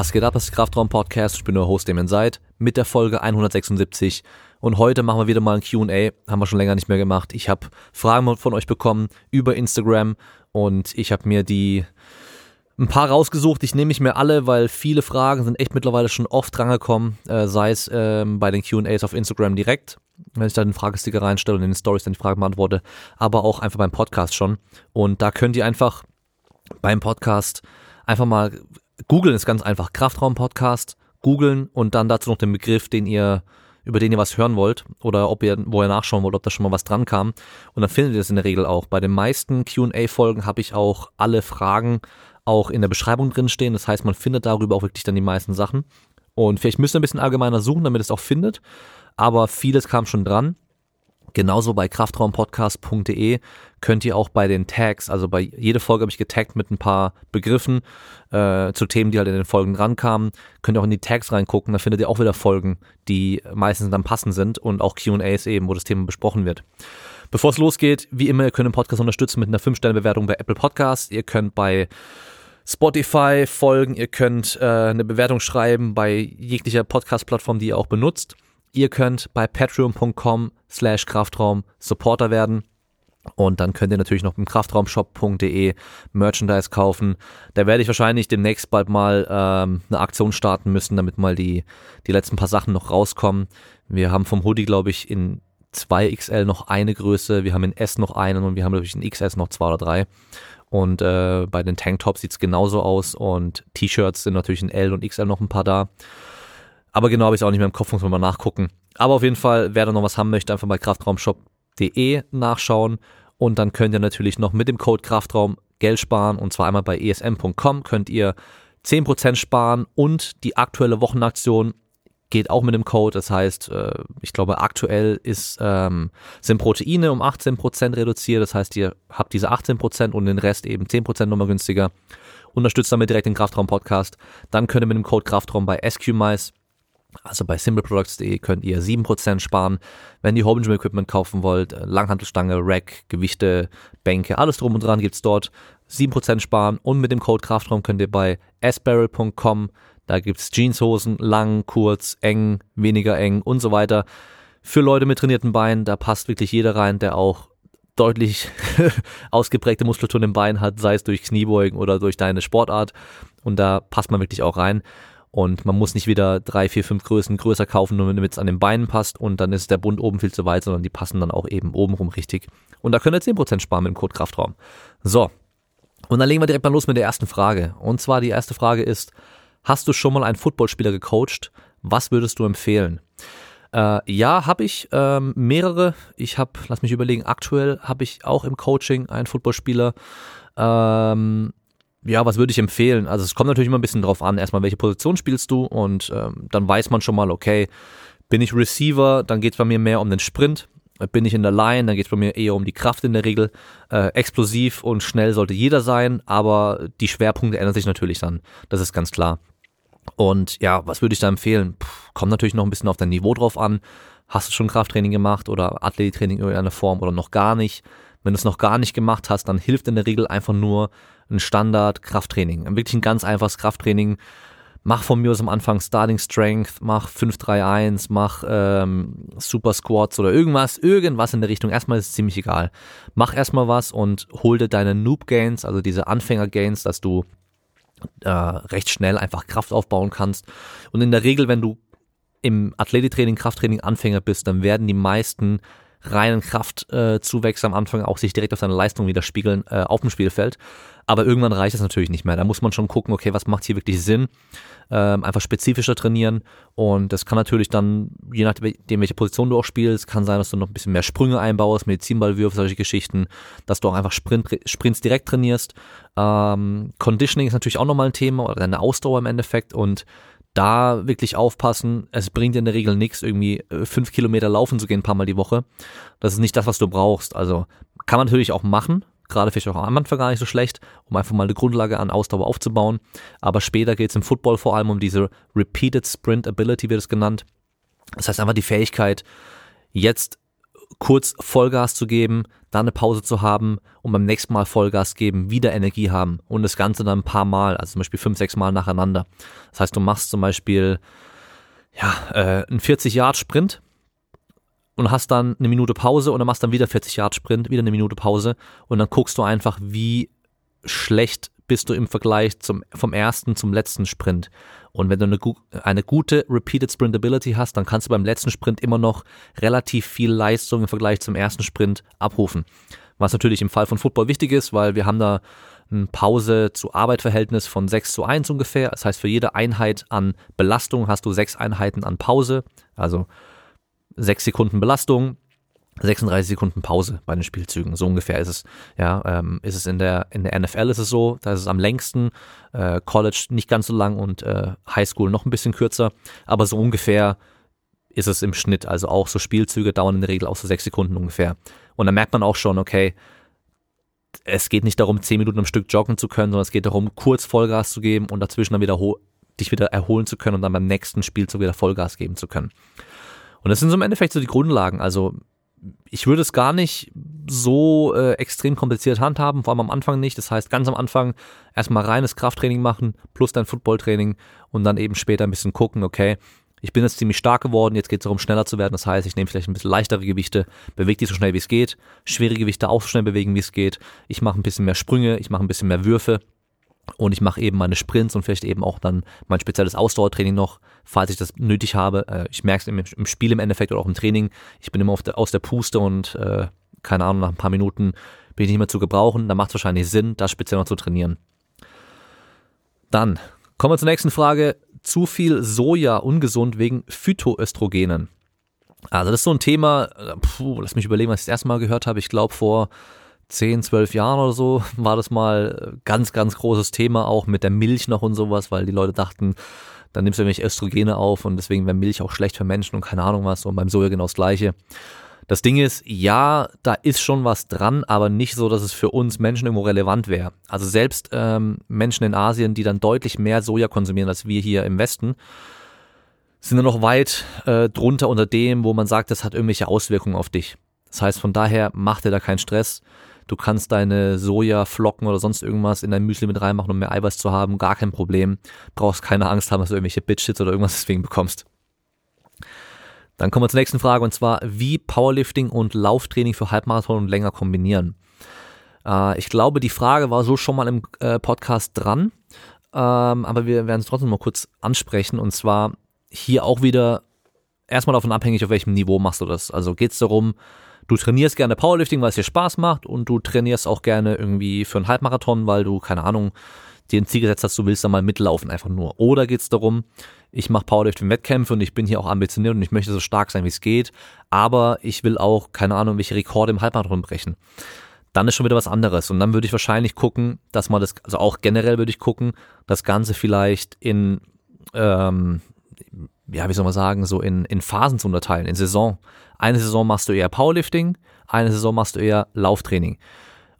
Was geht ab, das ist Kraftraum Podcast. Ich bin der Host Damien Seid mit der Folge 176 und heute machen wir wieder mal ein Q&A. Haben wir schon länger nicht mehr gemacht. Ich habe Fragen von euch bekommen über Instagram und ich habe mir die ein paar rausgesucht. Ich nehme nicht mehr alle, weil viele Fragen sind echt mittlerweile schon oft drangekommen, äh, sei es ähm, bei den Q&As auf Instagram direkt, wenn ich da den Fragesticker reinstelle und in den Stories dann die Fragen beantworte, aber auch einfach beim Podcast schon. Und da könnt ihr einfach beim Podcast einfach mal googeln, ist ganz einfach, Kraftraum Podcast, googeln und dann dazu noch den Begriff, den ihr über den ihr was hören wollt oder ob ihr, wo ihr nachschauen wollt, ob da schon mal was dran kam. Und dann findet ihr es in der Regel auch. Bei den meisten QA-Folgen habe ich auch alle Fragen auch in der Beschreibung drin stehen. Das heißt, man findet darüber auch wirklich dann die meisten Sachen. Und vielleicht müsst ihr ein bisschen allgemeiner suchen, damit es auch findet. Aber vieles kam schon dran. Genauso bei kraftraumpodcast.de könnt ihr auch bei den Tags, also bei jede Folge habe ich getaggt mit ein paar Begriffen äh, zu Themen, die halt in den Folgen rankamen. Könnt ihr auch in die Tags reingucken, da findet ihr auch wieder Folgen, die meistens dann passend sind und auch Q&As eben, wo das Thema besprochen wird. Bevor es losgeht, wie immer, ihr könnt den Podcast unterstützen mit einer 5-Sterne-Bewertung bei Apple Podcasts. Ihr könnt bei Spotify folgen, ihr könnt äh, eine Bewertung schreiben bei jeglicher Podcast-Plattform, die ihr auch benutzt. Ihr könnt bei patreon.com slash Kraftraum Supporter werden. Und dann könnt ihr natürlich noch im kraftraumshop.de Merchandise kaufen. Da werde ich wahrscheinlich demnächst bald mal ähm, eine Aktion starten müssen, damit mal die, die letzten paar Sachen noch rauskommen. Wir haben vom Hoodie, glaube ich, in 2XL noch eine Größe, wir haben in S noch einen und wir haben, glaube ich, in XS noch zwei oder drei. Und äh, bei den Tanktops sieht es genauso aus und T-Shirts sind natürlich in L und XL noch ein paar da. Aber genau habe ich es auch nicht mehr im Kopf, muss man mal nachgucken. Aber auf jeden Fall, wer da noch was haben möchte, einfach bei kraftraumshop.de nachschauen. Und dann könnt ihr natürlich noch mit dem Code Kraftraum Geld sparen. Und zwar einmal bei esm.com könnt ihr 10% sparen und die aktuelle Wochenaktion geht auch mit dem Code. Das heißt, äh, ich glaube, aktuell ist, ähm, sind Proteine um 18% reduziert. Das heißt, ihr habt diese 18% und den Rest eben 10% nochmal günstiger. Unterstützt damit direkt den Kraftraum Podcast. Dann könnt ihr mit dem Code Kraftraum bei SQMice also bei simpleproducts.de könnt ihr 7% sparen, wenn ihr Home Gym Equipment kaufen wollt. Äh, Langhantelstange, Rack, Gewichte, Bänke, alles drum und dran gibt's dort. 7% sparen und mit dem Code Kraftraum könnt ihr bei sbarrel.com, da gibt's Jeanshosen, lang, kurz, eng, weniger eng und so weiter. Für Leute mit trainierten Beinen, da passt wirklich jeder rein, der auch deutlich ausgeprägte Muskulatur in den Beinen hat, sei es durch Kniebeugen oder durch deine Sportart. Und da passt man wirklich auch rein. Und man muss nicht wieder drei, vier, fünf Größen größer kaufen, nur damit es an den Beinen passt und dann ist der Bund oben viel zu weit, sondern die passen dann auch eben obenrum richtig. Und da könnt ihr 10% sparen mit dem Code Kraftraum. So. Und dann legen wir direkt mal los mit der ersten Frage. Und zwar die erste Frage ist, hast du schon mal einen Footballspieler gecoacht? Was würdest du empfehlen? Äh, ja, habe ich ähm, mehrere. Ich habe, lass mich überlegen, aktuell habe ich auch im Coaching einen Footballspieler. Ähm, ja, was würde ich empfehlen? Also es kommt natürlich immer ein bisschen drauf an, erstmal welche Position spielst du und ähm, dann weiß man schon mal, okay, bin ich Receiver, dann geht es bei mir mehr um den Sprint. Bin ich in der Line, dann geht es bei mir eher um die Kraft in der Regel. Äh, explosiv und schnell sollte jeder sein, aber die Schwerpunkte ändern sich natürlich dann. Das ist ganz klar. Und ja, was würde ich da empfehlen? Puh, kommt natürlich noch ein bisschen auf dein Niveau drauf an. Hast du schon Krafttraining gemacht oder Athletiktraining in irgendeiner Form oder noch gar nicht? Wenn du es noch gar nicht gemacht hast, dann hilft in der Regel einfach nur ein Standard-Krafttraining. Wirklich ein ganz einfaches Krafttraining. Mach von mir aus am Anfang Starting Strength, mach 5-3-1, mach ähm, Super Squats oder irgendwas, irgendwas in der Richtung. Erstmal ist es ziemlich egal. Mach erstmal was und hol dir deine Noob Gains, also diese Anfänger Gains, dass du äh, recht schnell einfach Kraft aufbauen kannst. Und in der Regel, wenn du im Athletiktraining, Krafttraining Anfänger bist, dann werden die meisten reinen Kraftzuwächse am Anfang auch sich direkt auf seine Leistung widerspiegeln äh, auf dem Spielfeld. Aber irgendwann reicht es natürlich nicht mehr. Da muss man schon gucken, okay, was macht hier wirklich Sinn? Ähm, einfach spezifischer trainieren. Und das kann natürlich dann, je nachdem, welche Position du auch spielst, kann sein, dass du noch ein bisschen mehr Sprünge einbaust, Medizinballwürfe, solche Geschichten, dass du auch einfach Sprint, Sprints direkt trainierst. Ähm, Conditioning ist natürlich auch nochmal ein Thema oder deine Ausdauer im Endeffekt und da wirklich aufpassen. Es bringt in der Regel nichts, irgendwie äh, fünf Kilometer laufen zu gehen, ein paar Mal die Woche. Das ist nicht das, was du brauchst. Also kann man natürlich auch machen, gerade vielleicht auch am Anfang gar nicht so schlecht, um einfach mal eine Grundlage an Ausdauer aufzubauen. Aber später geht es im Football vor allem um diese Repeated Sprint Ability, wird es genannt. Das heißt einfach die Fähigkeit, jetzt kurz Vollgas zu geben, dann eine Pause zu haben und beim nächsten Mal Vollgas geben, wieder Energie haben und das Ganze dann ein paar Mal, also zum Beispiel fünf, sechs Mal nacheinander. Das heißt, du machst zum Beispiel ja, äh, einen 40-Yard-Sprint und hast dann eine Minute Pause und dann machst dann wieder 40 Yard Sprint, wieder eine Minute Pause und dann guckst du einfach, wie schlecht bist du im Vergleich zum, vom ersten zum letzten Sprint. Und wenn du eine, eine gute Repeated Sprintability hast, dann kannst du beim letzten Sprint immer noch relativ viel Leistung im Vergleich zum ersten Sprint abrufen. Was natürlich im Fall von Football wichtig ist, weil wir haben da ein Pause zu Arbeitverhältnis von 6 zu 1 ungefähr. Das heißt, für jede Einheit an Belastung hast du sechs Einheiten an Pause. Also sechs Sekunden Belastung, 36 Sekunden Pause bei den Spielzügen. So ungefähr ist es. Ja, ähm, ist es in der in der NFL ist es so, da ist es am längsten, äh, College nicht ganz so lang und äh, Highschool noch ein bisschen kürzer, aber so ungefähr ist es im Schnitt. Also auch so Spielzüge dauern in der Regel auch so sechs Sekunden ungefähr. Und da merkt man auch schon, okay, es geht nicht darum, zehn Minuten am Stück joggen zu können, sondern es geht darum, kurz Vollgas zu geben und dazwischen dann wieder dich wieder erholen zu können und dann beim nächsten Spielzug wieder Vollgas geben zu können. Und das sind so im Endeffekt so die Grundlagen. Also ich würde es gar nicht so äh, extrem kompliziert handhaben, vor allem am Anfang nicht. Das heißt, ganz am Anfang erstmal reines Krafttraining machen, plus dein Footballtraining und dann eben später ein bisschen gucken, okay, ich bin jetzt ziemlich stark geworden, jetzt geht es darum, schneller zu werden. Das heißt, ich nehme vielleicht ein bisschen leichtere Gewichte, bewege die so schnell wie es geht, schwere Gewichte auch so schnell bewegen, wie es geht. Ich mache ein bisschen mehr Sprünge, ich mache ein bisschen mehr Würfe und ich mache eben meine Sprints und vielleicht eben auch dann mein spezielles Ausdauertraining noch, falls ich das nötig habe. Äh, ich merke es im, im, Spiel im Endeffekt oder auch im Training. Ich bin immer der, aus der Puste und äh, keine Ahnung, nach ein paar Minuten bin ich nicht mehr zu gebrauchen. Da macht es wahrscheinlich Sinn, das speziell noch zu trainieren. Dann kommen wir zur nächsten Frage. Zu viel Soja ungesund wegen Phytoöstrogenen. Also das ist so ein Thema, äh, puh, lass mich überlegen, was ich das erste Mal gehört habe. Ich glaube vor 10, 12 Jahren oder so war das mal ganz, ganz großes Thema auch mit der Milch noch und sowas, weil die Leute dachten, dann nimmst du nämlich Östrogene auf und deswegen wäre Milch auch schlecht für Menschen und keine Ahnung was und beim Soja genau das gleiche. Das Ding ist, ja, da ist schon was dran, aber nicht so, dass es für uns Menschen irgendwo relevant wäre. Also selbst ähm, Menschen in Asien, die dann deutlich mehr Soja konsumieren als wir hier im Westen, sind dann noch weit äh, drunter unter dem, wo man sagt, das hat irgendwelche Auswirkungen auf dich. Das heißt, von daher mach dir da keinen Stress. Du kannst deine Sojaflocken oder sonst irgendwas in dein Müsli mit reinmachen, um mehr Eiweiß zu haben. Gar kein Problem. Brauchst keine Angst haben, dass du irgendwelche Bitchits oder irgendwas deswegen bekommst. Dann kommen wir zur nächsten Frage und zwar, wie Powerlifting und Lauftraining für Halbmarathon und länger kombinieren. Äh, ich glaube, die Frage war so schon mal im äh, Podcast dran, ähm, aber wir werden es trotzdem mal kurz ansprechen und zwar hier auch wieder erstmal davon abhängig, auf welchem Niveau machst du das. Also geht es darum, du trainierst gerne Powerlifting, weil es dir Spaß macht und du trainierst auch gerne irgendwie für einen Halbmarathon, weil du, keine Ahnung, dir ein Ziel gesetzt hast, du willst da mal mitlaufen einfach nur. Oder geht es darum, ich mache Powerlifting-Wettkämpfe und ich bin hier auch ambitioniert und ich möchte so stark sein, wie es geht, aber ich will auch, keine Ahnung, welche Rekorde im Halbmarathon brechen. Dann ist schon wieder was anderes. Und dann würde ich wahrscheinlich gucken, dass man das, also auch generell würde ich gucken, das Ganze vielleicht in, ähm, ja, wie soll man sagen, so in, in Phasen zu unterteilen, in Saison. Eine Saison machst du eher Powerlifting, eine Saison machst du eher Lauftraining.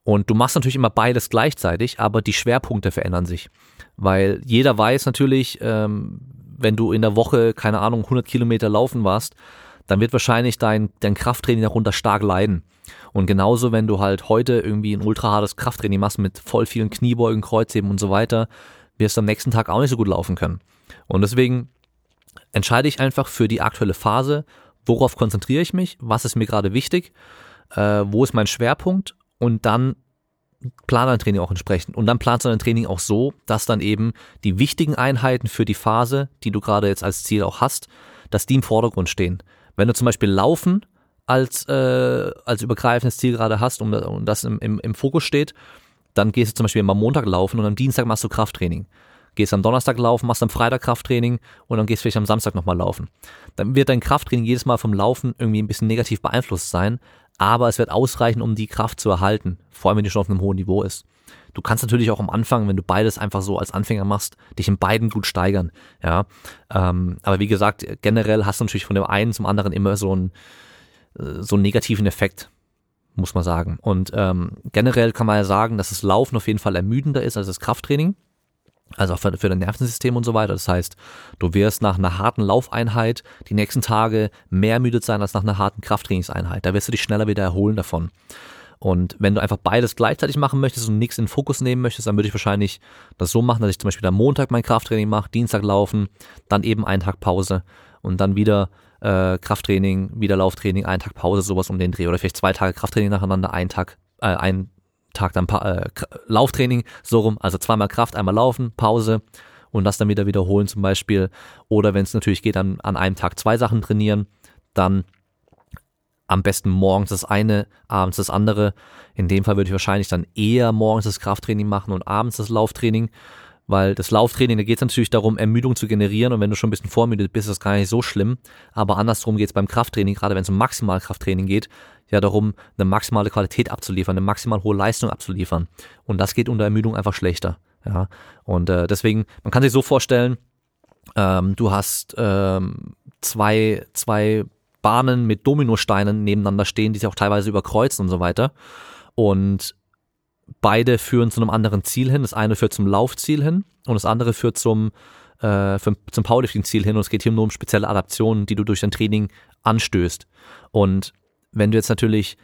Und du machst natürlich immer beides gleichzeitig, aber die Schwerpunkte verändern sich. Weil jeder weiß natürlich, ähm, wenn du in der Woche, keine Ahnung, 100 Kilometer laufen warst, dann wird wahrscheinlich dein, dein Krafttraining darunter stark leiden. Und genauso, wenn du halt heute irgendwie ein ultra hartes Krafttraining machst mit voll vielen Kniebeugen, Kreuzheben und so weiter, wirst du am nächsten Tag auch nicht so gut laufen können. Und deswegen entscheide ich einfach für die aktuelle Phase, worauf konzentriere ich mich, was ist mir gerade wichtig, äh, wo ist mein Schwerpunkt und dann plan dein Training auch entsprechend. Und dann planst du dein Training auch so, dass dann eben die wichtigen Einheiten für die Phase, die du gerade jetzt als Ziel auch hast, dass die im Vordergrund stehen. Wenn du zum Beispiel Laufen als, äh, als übergreifendes Ziel gerade hast und, und das im, im, im Fokus steht, dann gehst du zum Beispiel am Montag laufen und am Dienstag machst du Krafttraining gehst am Donnerstag laufen, machst am Freitag Krafttraining und dann gehst vielleicht am Samstag nochmal laufen. Dann wird dein Krafttraining jedes Mal vom Laufen irgendwie ein bisschen negativ beeinflusst sein, aber es wird ausreichen, um die Kraft zu erhalten, vor allem wenn die schon auf einem hohen Niveau ist. Du kannst natürlich auch am Anfang, wenn du beides einfach so als Anfänger machst, dich in beiden gut steigern. Ja, ähm, aber wie gesagt, generell hast du natürlich von dem einen zum anderen immer so einen äh, so einen negativen Effekt, muss man sagen. Und ähm, generell kann man ja sagen, dass das Laufen auf jeden Fall ermüdender ist als das Krafttraining. Also auch für, für dein Nervensystem und so weiter. Das heißt, du wirst nach einer harten Laufeinheit die nächsten Tage mehr müde sein als nach einer harten Krafttrainingseinheit. Da wirst du dich schneller wieder erholen davon. Und wenn du einfach beides gleichzeitig machen möchtest und nichts in den Fokus nehmen möchtest, dann würde ich wahrscheinlich das so machen, dass ich zum Beispiel am Montag mein Krafttraining mache, Dienstag laufen, dann eben einen Tag Pause und dann wieder äh, Krafttraining, wieder Lauftraining, einen Tag Pause, sowas um den Dreh. Oder vielleicht zwei Tage Krafttraining nacheinander, einen Tag, äh, ein Tag dann äh, Lauftraining, so rum, also zweimal Kraft, einmal Laufen, Pause und das dann wieder wiederholen zum Beispiel. Oder wenn es natürlich geht, dann an einem Tag zwei Sachen trainieren, dann am besten morgens das eine, abends das andere. In dem Fall würde ich wahrscheinlich dann eher morgens das Krafttraining machen und abends das Lauftraining, weil das Lauftraining, da geht es natürlich darum, Ermüdung zu generieren und wenn du schon ein bisschen vormüdet bist, ist das gar nicht so schlimm. Aber andersrum geht es beim Krafttraining, gerade wenn es um Maximalkrafttraining geht, ja darum, eine maximale Qualität abzuliefern, eine maximal hohe Leistung abzuliefern. Und das geht unter Ermüdung einfach schlechter. Ja, und äh, deswegen, man kann sich so vorstellen, ähm, du hast ähm, zwei, zwei Bahnen mit Dominosteinen nebeneinander stehen, die sich auch teilweise überkreuzen und so weiter. Und beide führen zu einem anderen Ziel hin. Das eine führt zum Laufziel hin und das andere führt zum, äh, zum Powerlifting-Ziel hin. Und es geht hier nur um spezielle Adaptionen, die du durch dein Training anstößt. Und wenn du jetzt natürlich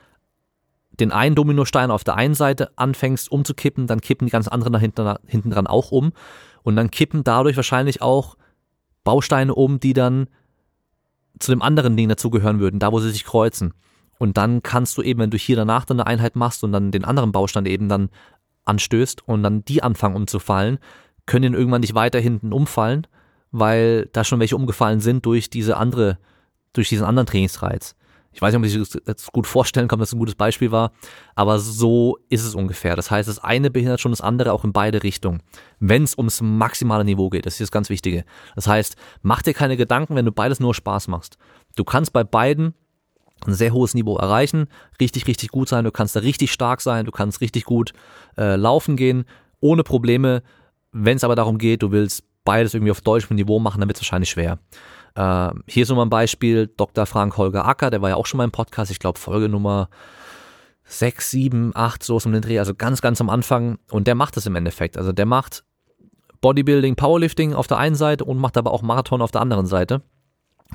den einen Dominostein auf der einen Seite anfängst umzukippen, dann kippen die ganz anderen da hinten, hinten dran auch um. Und dann kippen dadurch wahrscheinlich auch Bausteine um, die dann zu dem anderen Ding dazugehören würden, da wo sie sich kreuzen. Und dann kannst du eben, wenn du hier danach dann eine Einheit machst und dann den anderen Baustein eben dann anstößt und dann die anfangen umzufallen, können die irgendwann nicht weiter hinten umfallen, weil da schon welche umgefallen sind durch diese andere, durch diesen anderen Trainingsreiz. Ich weiß nicht, ob ich das gut vorstellen kann, dass das ein gutes Beispiel war, aber so ist es ungefähr. Das heißt, das eine behindert schon das andere auch in beide Richtungen, wenn es ums maximale Niveau geht. Das ist das ganz Wichtige. Das heißt, mach dir keine Gedanken, wenn du beides nur Spaß machst. Du kannst bei beiden ein sehr hohes Niveau erreichen, richtig, richtig gut sein, du kannst da richtig stark sein, du kannst richtig gut äh, laufen gehen, ohne Probleme. Wenn es aber darum geht, du willst beides irgendwie auf deutschem Niveau machen, dann wird es wahrscheinlich schwer. Äh, hier ist nochmal ein Beispiel, Dr. Frank Holger Acker, der war ja auch schon mal im Podcast, ich glaube Folge Nummer 6, 7, 8, so ist um den Dreh, also ganz, ganz am Anfang. Und der macht das im Endeffekt. Also der macht Bodybuilding, Powerlifting auf der einen Seite und macht aber auch Marathon auf der anderen Seite.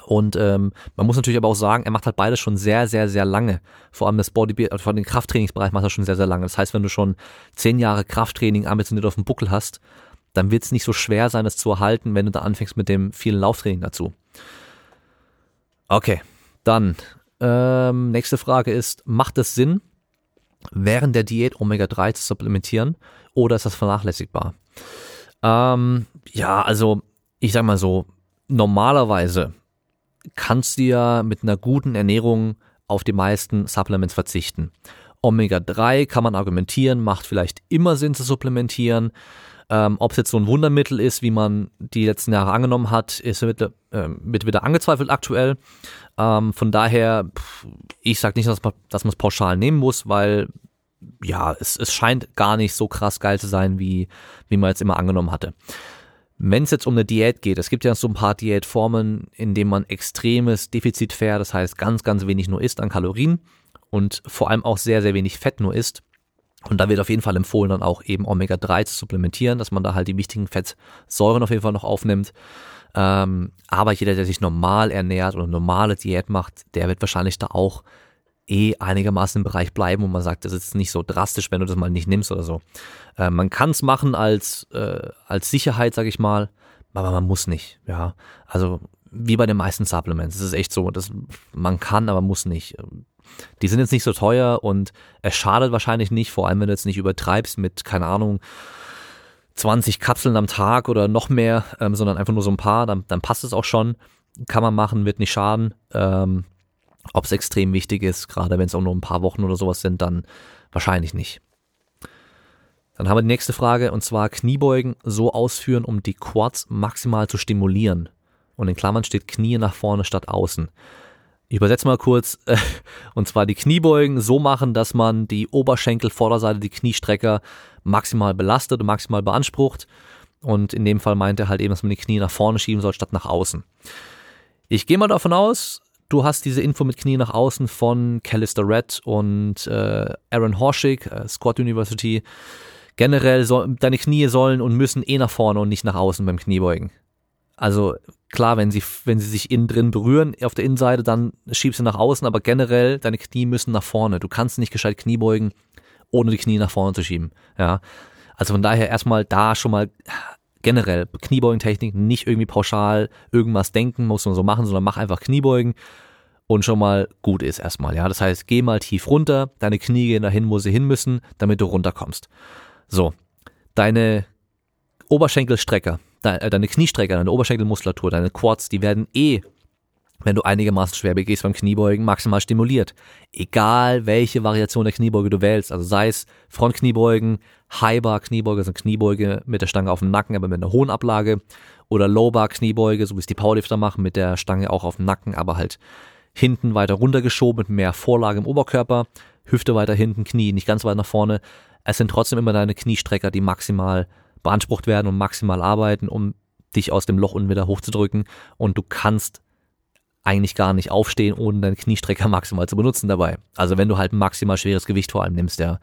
Und ähm, man muss natürlich aber auch sagen, er macht halt beides schon sehr, sehr, sehr lange. Vor allem das Bodybuilding, vor allem den Krafttrainingsbereich macht er schon sehr, sehr lange. Das heißt, wenn du schon zehn Jahre Krafttraining ambitioniert auf dem Buckel hast, dann wird es nicht so schwer sein, das zu erhalten, wenn du da anfängst mit dem vielen Lauftraining dazu. Okay, dann ähm, nächste Frage ist, macht es Sinn, während der Diät Omega-3 zu supplementieren oder ist das vernachlässigbar? Ähm, ja, also ich sag mal so, normalerweise kannst du ja mit einer guten Ernährung auf die meisten Supplements verzichten. Omega-3 kann man argumentieren, macht vielleicht immer Sinn zu supplementieren. Ähm, Ob es jetzt so ein Wundermittel ist, wie man die letzten Jahre angenommen hat, ist mit, äh, wird wieder angezweifelt aktuell. Ähm, von daher, ich sage nicht, dass man es pauschal nehmen muss, weil ja, es, es scheint gar nicht so krass geil zu sein, wie, wie man jetzt immer angenommen hatte. Wenn es jetzt um eine Diät geht, es gibt ja so ein paar Diätformen, in denen man extremes Defizit fährt, das heißt ganz, ganz wenig nur isst an Kalorien und vor allem auch sehr, sehr wenig Fett nur isst. Und da wird auf jeden Fall empfohlen, dann auch eben Omega-3 zu supplementieren, dass man da halt die wichtigen Fettsäuren auf jeden Fall noch aufnimmt. Ähm, aber jeder, der sich normal ernährt oder normale Diät macht, der wird wahrscheinlich da auch eh einigermaßen im Bereich bleiben, wo man sagt, das ist nicht so drastisch, wenn du das mal nicht nimmst oder so. Äh, man kann es machen als, äh, als Sicherheit, sag ich mal, aber man muss nicht. Ja, also wie bei den meisten Supplements. Es ist echt so, dass man kann, aber muss nicht. Die sind jetzt nicht so teuer und es schadet wahrscheinlich nicht, vor allem wenn du jetzt nicht übertreibst mit, keine Ahnung, 20 Kapseln am Tag oder noch mehr, ähm, sondern einfach nur so ein paar, dann, dann passt es auch schon. Kann man machen, wird nicht schaden. Ähm, Ob es extrem wichtig ist, gerade wenn es auch nur ein paar Wochen oder sowas sind, dann wahrscheinlich nicht. Dann haben wir die nächste Frage und zwar Kniebeugen so ausführen, um die Quads maximal zu stimulieren. Und in Klammern steht Knie nach vorne statt außen. Ich übersetze mal kurz, und zwar die Kniebeugen so machen, dass man die Oberschenkel, Vorderseite, die Kniestrecker maximal belastet und maximal beansprucht. Und in dem Fall meint er halt eben, dass man die Knie nach vorne schieben soll, statt nach außen. Ich gehe mal davon aus, du hast diese Info mit Knie nach außen von Callister Red und äh, Aaron Horschig, äh, Squad University. generell so, deine Knie sollen und müssen eh nach vorne und nicht nach außen beim Kniebeugen. Also klar, wenn sie, wenn sie sich innen drin berühren auf der Innenseite, dann schiebst du nach außen, aber generell deine Knie müssen nach vorne. Du kannst nicht gescheit Knie beugen, ohne die Knie nach vorne zu schieben. Ja. Also von daher erstmal da schon mal generell Kniebeugentechnik, nicht irgendwie pauschal irgendwas denken, muss man so machen, sondern mach einfach Kniebeugen und schon mal gut ist erstmal. Ja, das heißt, geh mal tief runter, deine Knie gehen dahin, wo sie hin müssen, damit du runterkommst. So, deine Oberschenkelstrecker, äh, deine Kniestrecker, deine Oberschenkelmuskulatur, deine Quads, die werden eh, wenn du einigermaßen schwer begehst beim Kniebeugen, maximal stimuliert. Egal welche Variation der Kniebeuge du wählst, also sei es Frontkniebeugen, Highbar Kniebeuge, also Kniebeuge mit der Stange auf dem Nacken, aber mit einer hohen Ablage, oder Lowbar Kniebeuge, so wie es die Powerlifter machen, mit der Stange auch auf dem Nacken, aber halt hinten weiter runtergeschoben mit mehr Vorlage im Oberkörper, Hüfte weiter hinten, Knie nicht ganz weit nach vorne. Es sind trotzdem immer deine Kniestrecker, die maximal beansprucht werden und maximal arbeiten, um dich aus dem Loch unten wieder hochzudrücken. Und du kannst eigentlich gar nicht aufstehen, ohne deinen Kniestrecker maximal zu benutzen dabei. Also wenn du halt maximal schweres Gewicht vor allem nimmst, ja.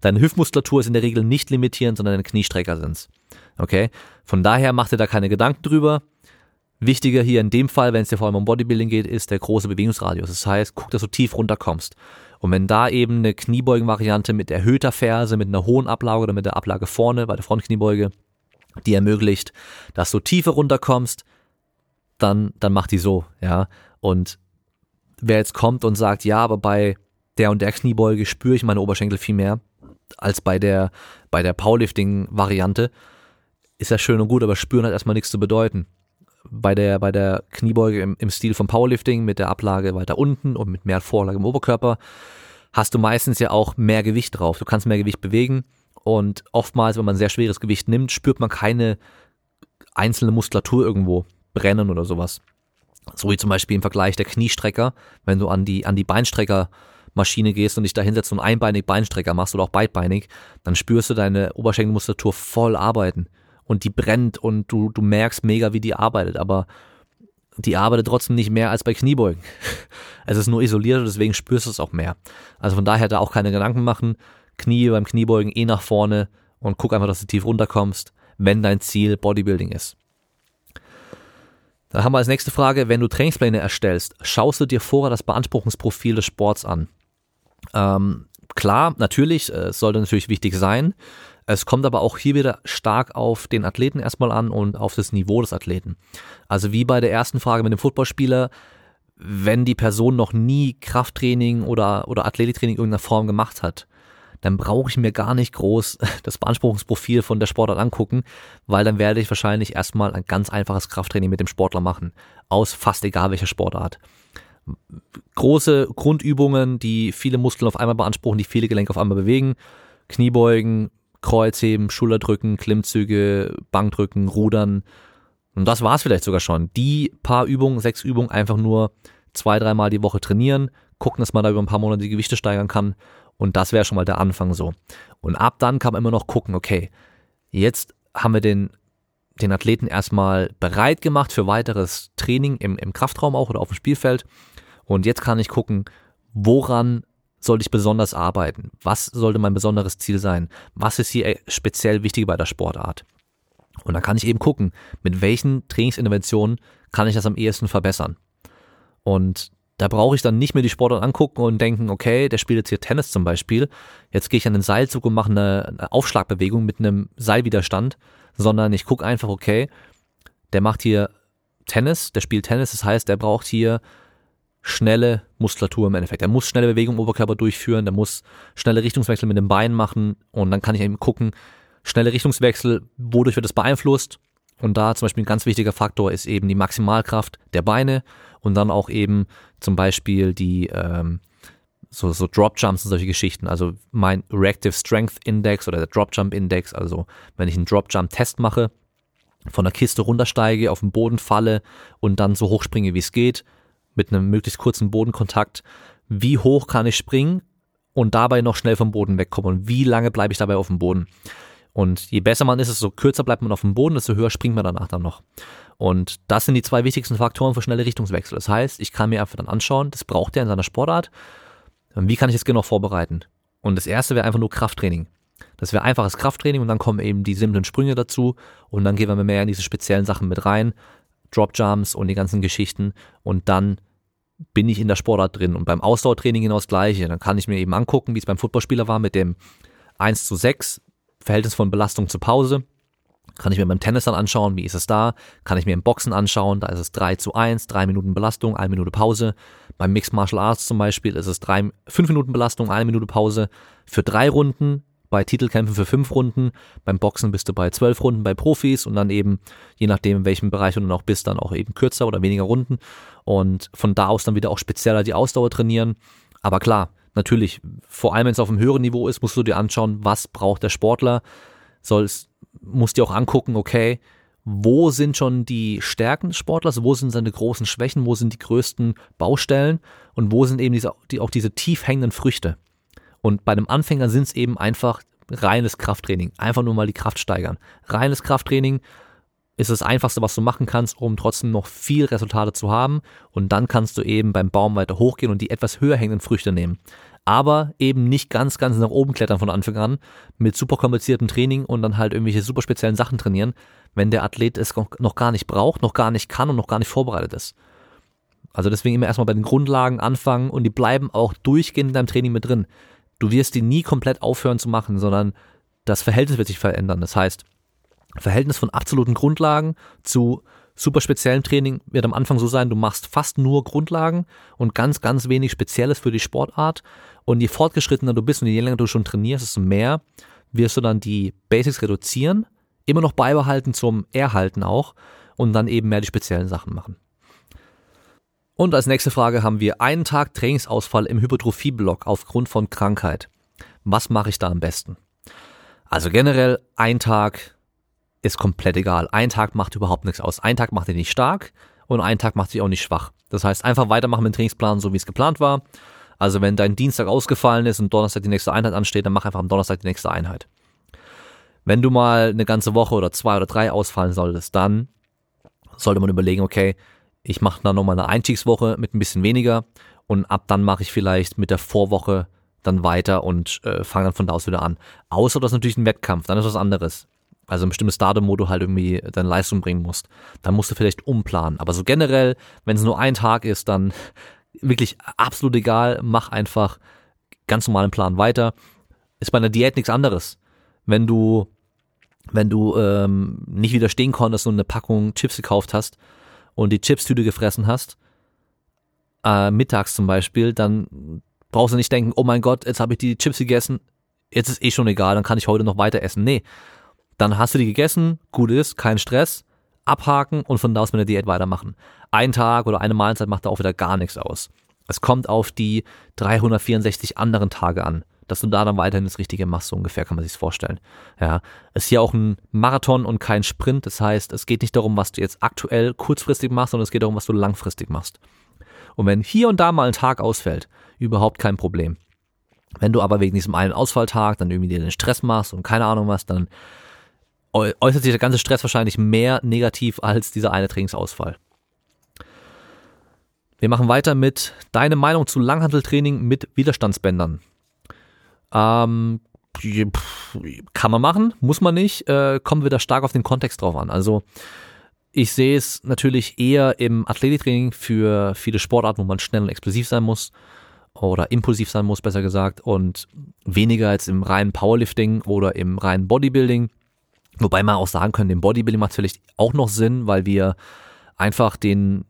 Deine Hüftmuskulatur ist in der Regel nicht limitierend, sondern deine Kniestrecker sind's. Okay? Von daher mach dir da keine Gedanken drüber. Wichtiger hier in dem Fall, wenn es dir vor allem um Bodybuilding geht, ist der große Bewegungsradius. Das heißt, guck, dass du tief runterkommst. Und wenn da eben eine Kniebeugenvariante mit erhöhter Ferse, mit einer hohen Ablage oder mit der Ablage vorne bei der Frontkniebeuge, die ermöglicht, dass du tiefer runterkommst, dann, dann mach die so, ja. Und wer jetzt kommt und sagt, ja, aber bei der und der Kniebeuge spüre ich meine Oberschenkel viel mehr als bei der, bei der Powerlifting-Variante, ist ja schön und gut, aber spüren hat erstmal nichts zu bedeuten. Bei der, bei der Kniebeuge im, im Stil vom Powerlifting mit der Ablage weiter unten und mit mehr Vorlage im Oberkörper hast du meistens ja auch mehr Gewicht drauf. Du kannst mehr Gewicht bewegen und oftmals, wenn man sehr schweres Gewicht nimmt, spürt man keine einzelne Muskulatur irgendwo brennen oder sowas. So wie zum Beispiel im Vergleich der Kniestrecker, wenn du an die, an die Beinstreckermaschine gehst und dich da hinsetzt und einbeinig Beinstrecker machst oder auch beidbeinig, dann spürst du deine Oberschenkelmuskulatur voll arbeiten und die brennt und du, du merkst mega, wie die arbeitet, aber die arbeitet trotzdem nicht mehr als bei Kniebeugen. Es ist nur isoliert und deswegen spürst du es auch mehr. Also von daher da auch keine Gedanken machen. Knie beim Kniebeugen eh nach vorne und guck einfach, dass du tief runterkommst, wenn dein Ziel Bodybuilding ist. Dann haben wir als nächste Frage, wenn du Trainingspläne erstellst, schaust du dir vorher das Beanspruchungsprofil des Sports an? Ähm, klar, natürlich, äh, es sollte natürlich wichtig sein. Es kommt aber auch hier wieder stark auf den Athleten erstmal an und auf das Niveau des Athleten. Also wie bei der ersten Frage mit dem Footballspieler, wenn die Person noch nie Krafttraining oder, oder Athletiktraining in irgendeiner Form gemacht hat, dann brauche ich mir gar nicht groß das Beanspruchungsprofil von der Sportart angucken, weil dann werde ich wahrscheinlich erstmal ein ganz einfaches Krafttraining mit dem Sportler machen, aus fast egal welcher Sportart. Große Grundübungen, die viele Muskeln auf einmal beanspruchen, die viele Gelenke auf einmal bewegen, Kniebeugen, Kreuzheben, Schulterdrücken, Klimmzüge, Bankdrücken, Rudern. Und das war's vielleicht sogar schon. Die paar Übungen, sechs Übungen einfach nur zwei, dreimal die Woche trainieren, gucken, dass man da über ein paar Monate die Gewichte steigern kann. Und das wäre schon mal der Anfang so. Und ab dann kann man immer noch gucken, okay, jetzt haben wir den, den Athleten erstmal bereit gemacht für weiteres Training im, im Kraftraum auch oder auf dem Spielfeld. Und jetzt kann ich gucken, woran sollte ich besonders arbeiten? Was sollte mein besonderes Ziel sein? Was ist hier speziell wichtig bei der Sportart? Und dann kann ich eben gucken, mit welchen Trainingsinterventionen kann ich das am ehesten verbessern. Und da brauche ich dann nicht mehr die Sportart angucken und denken, okay, der spielt jetzt hier Tennis zum Beispiel. Jetzt gehe ich an den Seilzug und mache eine, Aufschlagbewegung mit einem Seilwiderstand, sondern ich gucke einfach, okay, der macht hier Tennis, der spielt Tennis, das heißt, der braucht hier schnelle Muskulatur im Endeffekt. Er muss schnelle Bewegungen im Oberkörper durchführen, der muss schnelle Richtungswechsel mit dem Bein machen und dann kann ich eben gucken, schnelle Richtungswechsel, wodurch wird das beeinflusst? Und da zum Beispiel ein ganz wichtiger Faktor ist eben die Maximalkraft der Beine und dann auch eben zum Beispiel die ähm, so, so Drop Jumps und solche Geschichten. Also mein Reactive Strength Index oder der Drop Jump Index. Also wenn ich einen Drop Jump Test mache, von der Kiste runtersteige, auf den Boden falle und dann so hoch springe, wie es geht, mit einem möglichst kurzen Bodenkontakt, wie hoch kann ich springen und dabei noch schnell vom Boden wegkommen und wie lange bleibe ich dabei auf dem Boden. Und je besser man ist, desto kürzer bleibt man auf dem Boden, desto höher springt man danach dann noch. Und das sind die zwei wichtigsten Faktoren für schnelle Richtungswechsel. Das heißt, ich kann mir einfach dann anschauen, das braucht er in seiner Sportart. Wie kann ich es genau vorbereiten? Und das erste wäre einfach nur Krafttraining. Das wäre einfaches Krafttraining und dann kommen eben die simplen Sprünge dazu und dann gehen wir mehr in diese speziellen Sachen mit rein, Drop Jumps und die ganzen Geschichten und dann bin ich in der Sportart drin. Und beim Ausdauertraining genau das Gleiche. Dann kann ich mir eben angucken, wie es beim Footballspieler war mit dem 1 zu 6 Verhältnis von Belastung zu Pause. Kann ich mir beim Tennis dann anschauen, wie ist es da? Kann ich mir im Boxen anschauen, da ist es 3 zu 1, 3 Minuten Belastung, 1 Minute Pause. Beim Mixed Martial Arts zum Beispiel ist es 3, 5 Minuten Belastung, 1 Minute Pause für drei Runden, bei Titelkämpfen für fünf Runden, beim Boxen bist du bei zwölf Runden bei Profis und dann eben, je nachdem in welchem Bereich du dann auch bist, dann auch eben kürzer oder weniger Runden und von da aus dann wieder auch spezieller die Ausdauer trainieren. Aber klar, natürlich, vor allem wenn es auf einem höheren Niveau ist, musst du dir anschauen, was braucht der Sportler, sollst, musst dir auch angucken, okay, wo sind schon die Stärken des Sportlers, wo sind seine großen Schwächen, wo sind die größten Baustellen und wo sind eben diese, die, auch diese tief hängenden Früchte. Und bei einem Anfänger sind es eben einfach reines Krafttraining. Einfach nur mal die Kraft steigern. Reines Krafttraining ist das Einfachste, was du machen kannst, um trotzdem noch viel Resultate zu haben. Und dann kannst du eben beim Baum weiter hochgehen und die etwas höher hängenden Früchte nehmen. Aber eben nicht ganz, ganz nach oben klettern von Anfang an mit super kompliziertem Training und dann halt irgendwelche super speziellen Sachen trainieren, wenn der Athlet es noch gar nicht braucht, noch gar nicht kann und noch gar nicht vorbereitet ist. Also deswegen immer erstmal bei den Grundlagen anfangen und die bleiben auch durchgehend in deinem Training mit drin du wirst die nie komplett aufhören zu machen, sondern das Verhältnis wird sich verändern. Das heißt, Verhältnis von absoluten Grundlagen zu super speziellem Training wird am Anfang so sein, du machst fast nur Grundlagen und ganz, ganz wenig Spezielles für die Sportart. Und je fortgeschrittener du bist und je länger du schon trainierst, desto mehr wirst du dann die Basics reduzieren, immer noch beibehalten zum Erhalten auch und dann eben mehr die speziellen Sachen machen. Und als nächste Frage haben wir einen Tag Trainingsausfall im Hypertrophie-Block aufgrund von Krankheit. Was mache ich da am besten? Also generell ein Tag ist komplett egal. Ein Tag macht überhaupt nichts aus. Ein Tag macht dich nicht stark und ein Tag macht dich auch nicht schwach. Das heißt, einfach weitermachen mit dem Trainingsplan, so wie es geplant war. Also wenn dein Dienstag ausgefallen ist und Donnerstag die nächste Einheit ansteht, dann mach einfach am Donnerstag die nächste Einheit. Wenn du mal eine ganze Woche oder zwei oder drei ausfallen solltest, dann sollte man überlegen, okay, ich mache dann nochmal eine Einstiegswoche mit ein bisschen weniger und ab dann mache ich vielleicht mit der Vorwoche dann weiter und äh, fange dann von da aus wieder an. Außer das ist natürlich ein Wettkampf, dann ist was anderes. Also ein bestimmtes Datum, wo du halt irgendwie deine Leistung bringen musst. Dann musst du vielleicht umplanen. Aber so generell, wenn es nur ein Tag ist, dann wirklich absolut egal, mach einfach ganz normalen Plan weiter. Ist bei einer Diät nichts anderes. Wenn du, wenn du ähm, nicht widerstehen konntest und eine Packung Chips gekauft hast, und die Chipstüte gefressen hast, äh, mittags zum Beispiel, dann brauchst du nicht denken, oh mein Gott, jetzt habe ich die Chips gegessen, jetzt ist eh schon egal, dann kann ich heute noch weiter essen. Nee, dann hast du die gegessen, gut ist, kein Stress, abhaken und von da aus mit der Diät weitermachen. Ein Tag oder eine Mahlzeit macht da auch wieder gar nichts aus. Es kommt auf die 364 anderen Tage an dass du da dann weiterhin das Richtige machst, so ungefähr kann man sich's vorstellen. Ja, es ist hier auch ein Marathon und kein Sprint, das heißt, es geht nicht darum, was du jetzt aktuell kurzfristig machst, sondern es geht darum, was du langfristig machst. Und wenn hier und da mal ein Tag ausfällt, überhaupt kein Problem. Wenn du aber wegen diesem einen Ausfalltag dann irgendwie dir den Stress machst und keine Ahnung was, dann äußert sich der ganze Stress wahrscheinlich mehr negativ als dieser eine Trainingsausfall. Wir machen weiter mit deine Meinung zu Langhanteltraining mit Widerstandsbändern. Ähm, kann man machen, muss man nicht, äh, kommt wieder stark auf den Kontext drauf an. Also ich sehe es natürlich eher im Athletiktraining für viele Sportarten, wo man schnell und explosiv sein muss oder impulsiv sein muss, besser gesagt, und weniger als im reinen Powerlifting oder im reinen Bodybuilding. Wobei man auch sagen kann, im Bodybuilding macht es vielleicht auch noch Sinn, weil wir einfach den,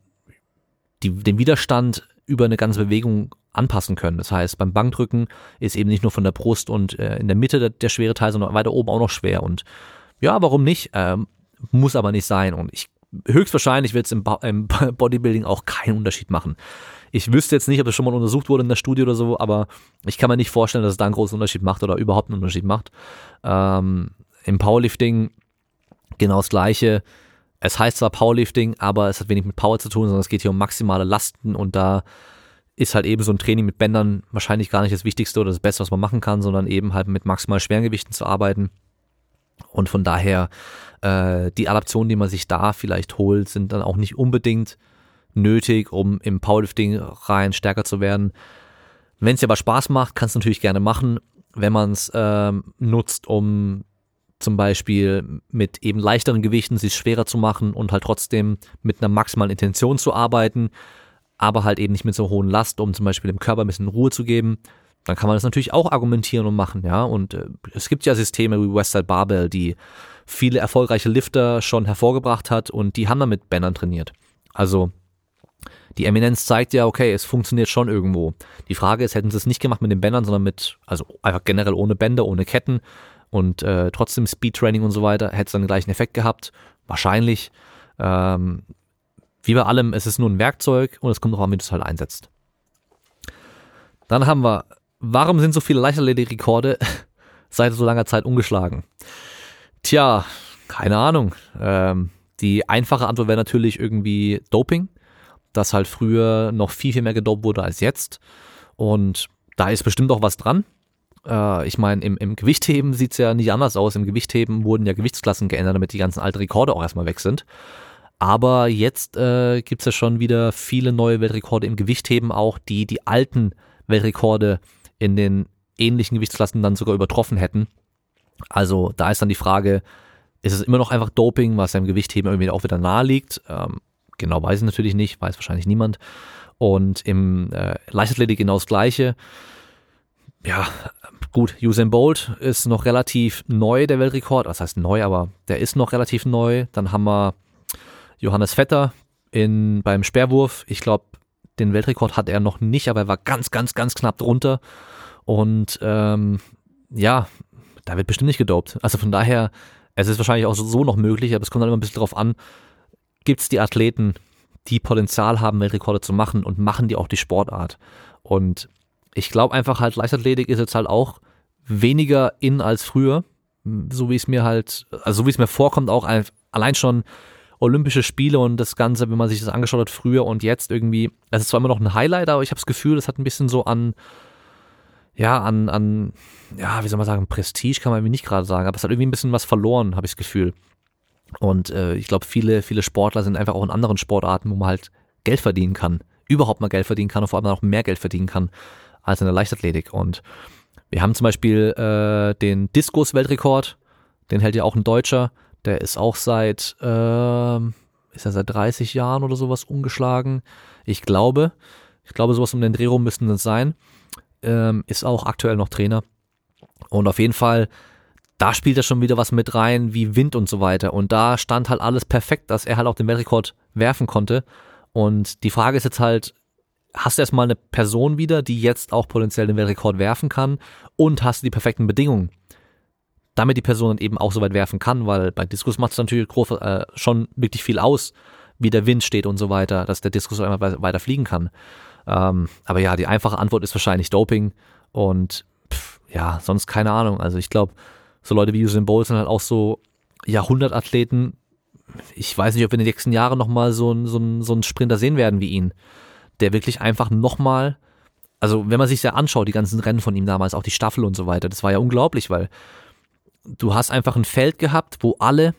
die, den Widerstand über eine ganze Bewegung anpassen können. Das heißt, beim Bankdrücken ist eben nicht nur von der Brust und äh, in der Mitte der, der, schwere Teil, sondern weiter oben auch noch schwer. Und ja, warum nicht? Ähm, muss aber nicht sein. Und ich höchstwahrscheinlich wird es im, im, Bodybuilding auch keinen Unterschied machen. Ich wüsste jetzt nicht, ob das schon mal untersucht wurde in der Studie oder so, aber ich kann mir nicht vorstellen, dass es da einen großen Unterschied macht oder überhaupt einen Unterschied macht. Ähm, Im Powerlifting genau das Gleiche. Es heißt zwar Powerlifting, aber es hat wenig mit Power zu tun, sondern es geht hier um maximale Lasten und da ist halt eben so ein Training mit Bändern wahrscheinlich gar nicht das Wichtigste oder das Beste, was man machen kann, sondern eben halt mit maximal schweren Gewichten zu arbeiten. Und von daher, äh, die Adaptionen, die man sich da vielleicht holt, sind dann auch nicht unbedingt nötig, um im Powerlifting rein stärker zu werden. Wenn es dir aber Spaß macht, kannst du natürlich gerne machen. wenn man es ähm, nutzt, um zum Beispiel mit eben leichteren Gewichten sich schwerer zu machen und halt trotzdem mit einer maximalen Intention zu arbeiten, aber halt eben nicht mit so hohen Last, um zum Beispiel dem Körper ein bisschen Ruhe zu geben, dann kann man das natürlich auch argumentieren und machen, ja. Und äh, es gibt ja Systeme wie Westside Barbell, die viele erfolgreiche Lifter schon hervorgebracht hat und die haben dann mit Bändern trainiert. Also die Eminenz zeigt ja, okay, es funktioniert schon irgendwo. Die Frage ist, hätten sie es nicht gemacht mit den Bändern, sondern mit, also einfach generell ohne Bänder, ohne Ketten und äh, trotzdem Speedtraining und so weiter, hätte es dann den gleichen Effekt gehabt? Wahrscheinlich. Ähm, wie bei allem, es ist nur ein Werkzeug und es kommt darauf an, wie du es halt einsetzt. Dann haben wir, warum sind so viele Leichtathletik-Rekorde seit so langer Zeit ungeschlagen? Tja, keine Ahnung. Ähm, die einfache Antwort wäre natürlich irgendwie Doping, dass halt früher noch viel, viel mehr gedopt wurde als jetzt. Und da ist bestimmt auch was dran. Äh, ich meine, im, im Gewichtheben sieht es ja nicht anders aus. Im Gewichtheben wurden ja Gewichtsklassen geändert, damit die ganzen alten Rekorde auch erstmal weg sind. Aber jetzt äh, gibt es ja schon wieder viele neue Weltrekorde im Gewichtheben auch, die die alten Weltrekorde in den ähnlichen Gewichtsklassen dann sogar übertroffen hätten. Also da ist dann die Frage, ist es immer noch einfach Doping, was ja im Gewichtheben irgendwie auch wieder nahe liegt? Ähm, genau weiß ich natürlich nicht, weiß wahrscheinlich niemand. Und im äh, Leichtathletik genau das Gleiche. Ja, gut, Usain Bolt ist noch relativ neu, der Weltrekord. Das heißt neu, aber der ist noch relativ neu. Dann haben wir Johannes Vetter in, beim Sperrwurf. Ich glaube, den Weltrekord hat er noch nicht, aber er war ganz, ganz, ganz knapp drunter. Und ähm, ja, da wird bestimmt nicht gedopt. Also von daher, es ist wahrscheinlich auch so noch möglich, aber es kommt dann immer ein bisschen drauf an, gibt es die Athleten, die Potenzial haben, Weltrekorde zu machen und machen die auch die Sportart. Und ich glaube einfach halt, Leichtathletik ist jetzt halt auch weniger in als früher. So wie es mir halt, also so wie es mir vorkommt, auch allein schon Olympische Spiele und das Ganze, wenn man sich das angeschaut hat, früher und jetzt irgendwie, es ist zwar immer noch ein Highlight, aber ich habe das Gefühl, das hat ein bisschen so an, ja, an, an, ja, wie soll man sagen, Prestige kann man irgendwie nicht gerade sagen, aber es hat irgendwie ein bisschen was verloren, habe ich das Gefühl. Und äh, ich glaube, viele, viele Sportler sind einfach auch in anderen Sportarten, wo man halt Geld verdienen kann, überhaupt mal Geld verdienen kann und vor allem auch mehr Geld verdienen kann als in der Leichtathletik. Und wir haben zum Beispiel äh, den Diskus-Weltrekord, den hält ja auch ein Deutscher, der ist auch seit, äh, ist er seit 30 Jahren oder sowas ungeschlagen. Ich glaube, ich glaube, sowas um den Dreh rum müssten das sein. Ähm, ist auch aktuell noch Trainer. Und auf jeden Fall, da spielt er schon wieder was mit rein, wie Wind und so weiter. Und da stand halt alles perfekt, dass er halt auch den Weltrekord werfen konnte. Und die Frage ist jetzt halt, hast du erstmal eine Person wieder, die jetzt auch potenziell den Weltrekord werfen kann und hast du die perfekten Bedingungen damit die Person dann eben auch so weit werfen kann, weil bei Diskus macht es natürlich groß, äh, schon wirklich viel aus, wie der Wind steht und so weiter, dass der Diskus einfach weiter fliegen kann. Ähm, aber ja, die einfache Antwort ist wahrscheinlich Doping und pff, ja, sonst keine Ahnung. Also ich glaube, so Leute wie Usain Bolt sind halt auch so Jahrhundertathleten. Ich weiß nicht, ob wir in den nächsten Jahren nochmal so, so, so einen Sprinter sehen werden wie ihn, der wirklich einfach nochmal, also wenn man sich ja anschaut, die ganzen Rennen von ihm damals, auch die Staffel und so weiter, das war ja unglaublich, weil du hast einfach ein Feld gehabt, wo alle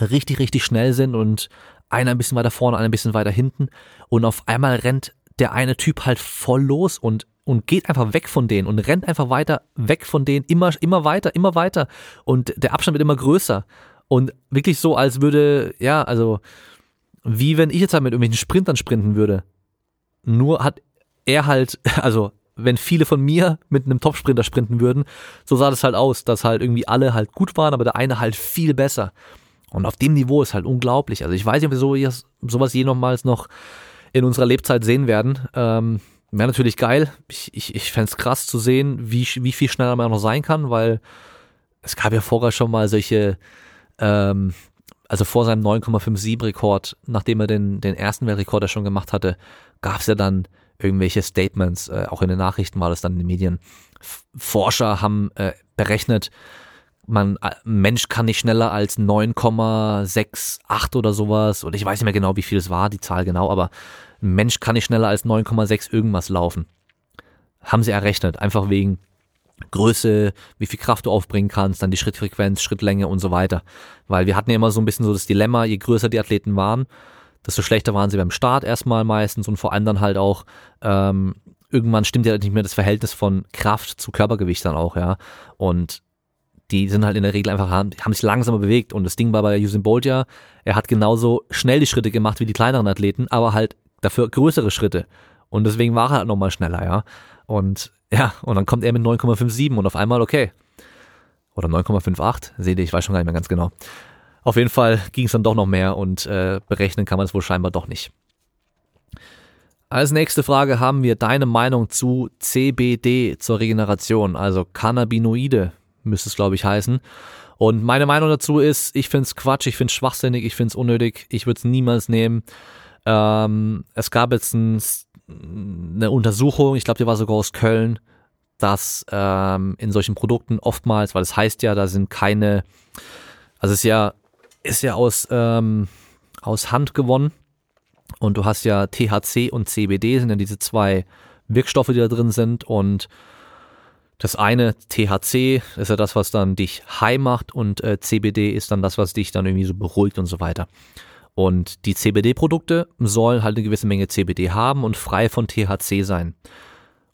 richtig, richtig schnell sind und einer ein bisschen weiter vorne, einer ein bisschen weiter hinten und auf einmal rennt der eine Typ halt voll los und und geht einfach weg von denen und rennt einfach weiter weg von denen immer immer weiter immer weiter und der Abstand wird immer größer und wirklich so als würde ja also wie wenn ich jetzt halt mit irgendwelchen Sprintern sprinten würde nur hat er halt also wenn viele von mir mit einem Topsprinter sprinten würden, so sah das halt aus, dass halt irgendwie alle halt gut waren, aber der eine halt viel besser. Und auf dem Niveau ist halt unglaublich. Also ich weiß nicht, ob wir so, sowas je nochmals noch in unserer Lebzeit sehen werden. Ähm, Wäre natürlich geil. Ich, ich, ich fände es krass zu sehen, wie, wie viel schneller man noch sein kann, weil es gab ja vorher schon mal solche, ähm, also vor seinem 9,57 Rekord, nachdem er den, den ersten Weltrekord ja schon gemacht hatte, gab es ja dann irgendwelche Statements, äh, auch in den Nachrichten war das dann in den Medien. Forscher haben äh, berechnet, man, äh, Mensch kann nicht schneller als 9,68 oder sowas, oder ich weiß nicht mehr genau, wie viel es war, die Zahl genau, aber Mensch kann nicht schneller als 9,6 irgendwas laufen. Haben sie errechnet, einfach wegen Größe, wie viel Kraft du aufbringen kannst, dann die Schrittfrequenz, Schrittlänge und so weiter. Weil wir hatten ja immer so ein bisschen so das Dilemma, je größer die Athleten waren, desto schlechter waren sie beim Start erstmal meistens und vor allem dann halt auch ähm, irgendwann stimmt ja nicht mehr das Verhältnis von Kraft zu Körpergewicht dann auch, ja. Und die sind halt in der Regel einfach, haben, haben sich langsamer bewegt. Und das Ding war bei Usain Bolt ja, er hat genauso schnell die Schritte gemacht wie die kleineren Athleten, aber halt dafür größere Schritte. Und deswegen war er halt nochmal schneller, ja. Und ja, und dann kommt er mit 9,57 und auf einmal, okay. Oder 9,58, seht ihr, ich weiß schon gar nicht mehr ganz genau. Auf jeden Fall ging es dann doch noch mehr und äh, berechnen kann man es wohl scheinbar doch nicht. Als nächste Frage haben wir deine Meinung zu CBD zur Regeneration, also Cannabinoide müsste es glaube ich heißen. Und meine Meinung dazu ist, ich finde es Quatsch, ich finde es schwachsinnig, ich finde es unnötig, ich würde es niemals nehmen. Ähm, es gab jetzt ein, eine Untersuchung, ich glaube, die war sogar aus Köln, dass ähm, in solchen Produkten oftmals, weil es das heißt ja, da sind keine, also es ist ja, ist ja aus, ähm, aus Hand gewonnen und du hast ja THC und CBD, sind ja diese zwei Wirkstoffe, die da drin sind und das eine THC ist ja das, was dann dich high macht und äh, CBD ist dann das, was dich dann irgendwie so beruhigt und so weiter. Und die CBD-Produkte sollen halt eine gewisse Menge CBD haben und frei von THC sein.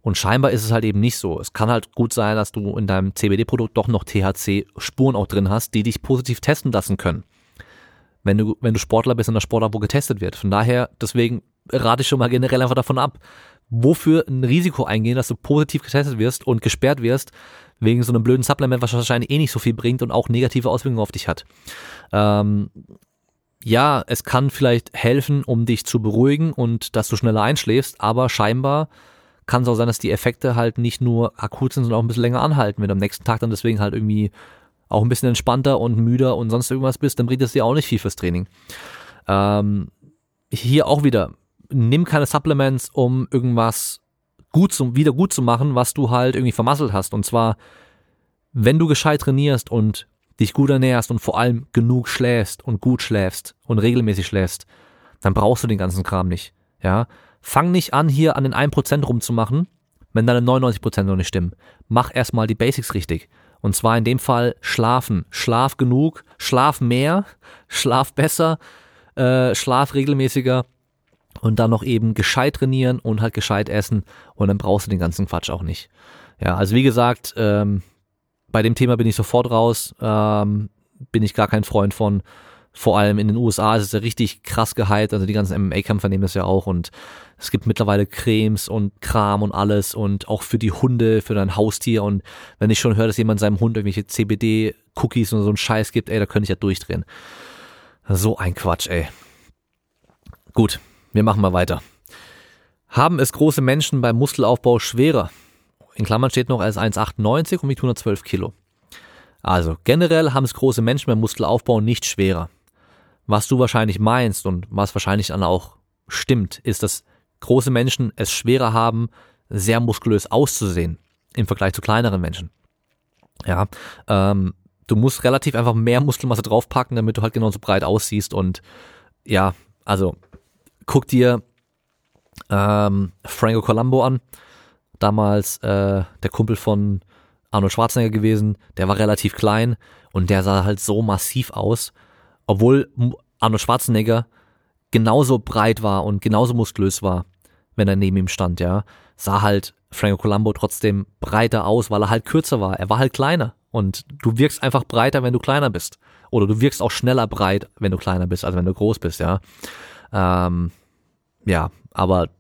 Und scheinbar ist es halt eben nicht so. Es kann halt gut sein, dass du in deinem CBD-Produkt doch noch THC-Spuren auch drin hast, die dich positiv testen lassen können. Wenn du, wenn du Sportler bist in der Sportart, wo getestet wird. Von daher, deswegen rate ich schon mal generell einfach davon ab. Wofür ein Risiko eingehen, dass du positiv getestet wirst und gesperrt wirst, wegen so einem blöden Supplement, was wahrscheinlich eh nicht so viel bringt und auch negative Auswirkungen auf dich hat. Ähm, ja, es kann vielleicht helfen, um dich zu beruhigen und dass du schneller einschläfst, aber scheinbar kann es auch sein, dass die Effekte halt nicht nur akut sind, sondern auch ein bisschen länger anhalten. Wenn du am nächsten Tag dann deswegen halt irgendwie auch ein bisschen entspannter und müder und sonst irgendwas bist, dann bringt es dir auch nicht viel fürs Training. Ähm, hier auch wieder, nimm keine Supplements, um irgendwas gut zu, wieder gut zu machen, was du halt irgendwie vermasselt hast. Und zwar, wenn du gescheit trainierst und dich gut ernährst und vor allem genug schläfst und gut schläfst und regelmäßig schläfst, dann brauchst du den ganzen Kram nicht. Ja, fang nicht an, hier an den 1% rumzumachen, wenn deine 99% noch nicht stimmen. Mach erstmal die Basics richtig. Und zwar in dem Fall schlafen. Schlaf genug, schlaf mehr, schlaf besser, äh, schlaf regelmäßiger und dann noch eben gescheit trainieren und halt gescheit essen und dann brauchst du den ganzen Quatsch auch nicht. Ja, also wie gesagt, ähm, bei dem Thema bin ich sofort raus, ähm, bin ich gar kein Freund von. Vor allem in den USA ist es ja richtig krass gehypt, also die ganzen MMA-Kämpfer nehmen das ja auch und es gibt mittlerweile Cremes und Kram und alles und auch für die Hunde, für dein Haustier und wenn ich schon höre, dass jemand seinem Hund irgendwelche CBD-Cookies und so einen Scheiß gibt, ey, da könnte ich ja durchdrehen. So ein Quatsch, ey. Gut, wir machen mal weiter. Haben es große Menschen beim Muskelaufbau schwerer? In Klammern steht noch als 1,98 und wiegt 112 Kilo. Also generell haben es große Menschen beim Muskelaufbau nicht schwerer. Was du wahrscheinlich meinst und was wahrscheinlich dann auch stimmt, ist, dass große Menschen es schwerer haben, sehr muskulös auszusehen im Vergleich zu kleineren Menschen. Ja, ähm, du musst relativ einfach mehr Muskelmasse draufpacken, damit du halt genauso breit aussiehst und ja, also guck dir ähm, Franco Colombo an, damals äh, der Kumpel von Arnold Schwarzenegger gewesen, der war relativ klein und der sah halt so massiv aus, obwohl Arnold Schwarzenegger genauso breit war und genauso muskulös war, wenn er neben ihm stand, ja, sah halt Franco Colombo trotzdem breiter aus, weil er halt kürzer war. Er war halt kleiner und du wirkst einfach breiter, wenn du kleiner bist. Oder du wirkst auch schneller breit, wenn du kleiner bist, als wenn du groß bist, ja. Ähm, ja, aber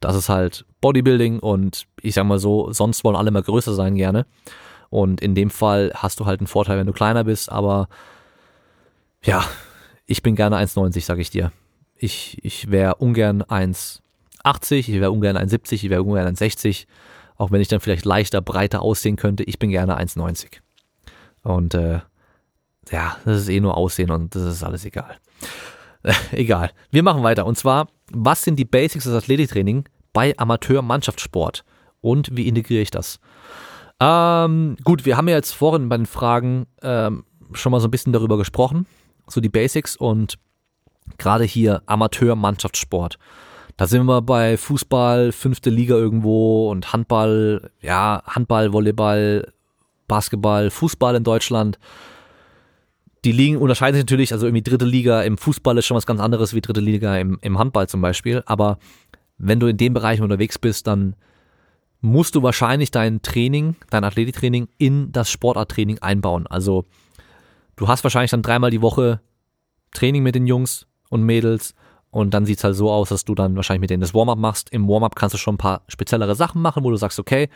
das ist halt Bodybuilding und ich sag mal so, sonst wollen alle mal größer sein gerne. Und in dem Fall hast du halt einen Vorteil, wenn du kleiner bist, aber ja, ich bin gerne 1,90, sag ich dir. Ich, ich wäre ungern 1,80, ich wäre ungern 1,70, ich wäre ungern 1,60, auch wenn ich dann vielleicht leichter, breiter aussehen könnte. Ich bin gerne 1,90. Und äh, ja, das ist eh nur Aussehen und das ist alles egal. Egal. Wir machen weiter. Und zwar, was sind die Basics des Athletiktraining bei Amateur-Mannschaftssport? Und wie integriere ich das? Ähm, gut, wir haben ja jetzt vorhin bei den Fragen ähm, schon mal so ein bisschen darüber gesprochen. So die Basics und gerade hier Amateur-Mannschaftssport. Da sind wir bei Fußball, fünfte Liga irgendwo und Handball, ja, Handball, Volleyball, Basketball, Fußball in Deutschland die Ligen unterscheiden sich natürlich, also irgendwie dritte Liga im Fußball ist schon was ganz anderes wie dritte Liga im, im Handball zum Beispiel, aber wenn du in dem Bereich unterwegs bist, dann musst du wahrscheinlich dein Training, dein Athletiktraining in das Sportarttraining einbauen. Also du hast wahrscheinlich dann dreimal die Woche Training mit den Jungs und Mädels und dann sieht's halt so aus, dass du dann wahrscheinlich mit denen das Warm-up machst. Im Warm-up kannst du schon ein paar speziellere Sachen machen, wo du sagst, okay,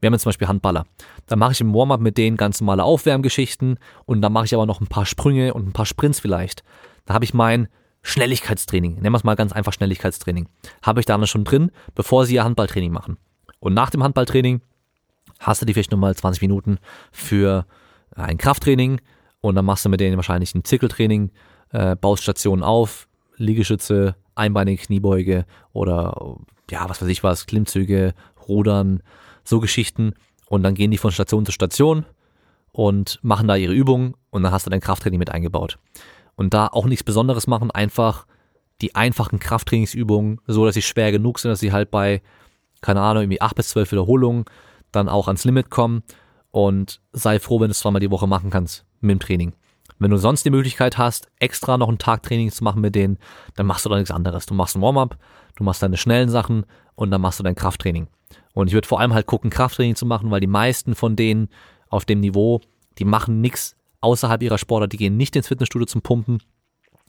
wir haben jetzt zum Beispiel Handballer. Dann mache ich im Warm-up mit denen ganz normale Aufwärmgeschichten und dann mache ich aber noch ein paar Sprünge und ein paar Sprints vielleicht. Da habe ich mein Schnelligkeitstraining, nennen wir es mal ganz einfach Schnelligkeitstraining, habe ich da dann schon drin, bevor sie ihr Handballtraining machen. Und nach dem Handballtraining hast du die vielleicht nochmal 20 Minuten für ein Krafttraining und dann machst du mit denen wahrscheinlich ein Zirkeltraining, äh, baust Stationen auf, Liegestütze, einbeinige Kniebeuge oder ja, was weiß ich was, Klimmzüge, Rudern, so Geschichten. Und dann gehen die von Station zu Station und machen da ihre Übungen und dann hast du dein Krafttraining mit eingebaut. Und da auch nichts Besonderes machen, einfach die einfachen Krafttrainingsübungen, so dass sie schwer genug sind, dass sie halt bei, keine Ahnung, irgendwie acht bis zwölf Wiederholungen dann auch ans Limit kommen und sei froh, wenn du es zweimal die Woche machen kannst mit dem Training. Wenn du sonst die Möglichkeit hast, extra noch einen Tag Training zu machen mit denen, dann machst du da nichts anderes. Du machst ein Warm-up, du machst deine schnellen Sachen und dann machst du dein Krafttraining. Und ich würde vor allem halt gucken, Krafttraining zu machen, weil die meisten von denen auf dem Niveau, die machen nichts außerhalb ihrer Sportart, die gehen nicht ins Fitnessstudio zum Pumpen.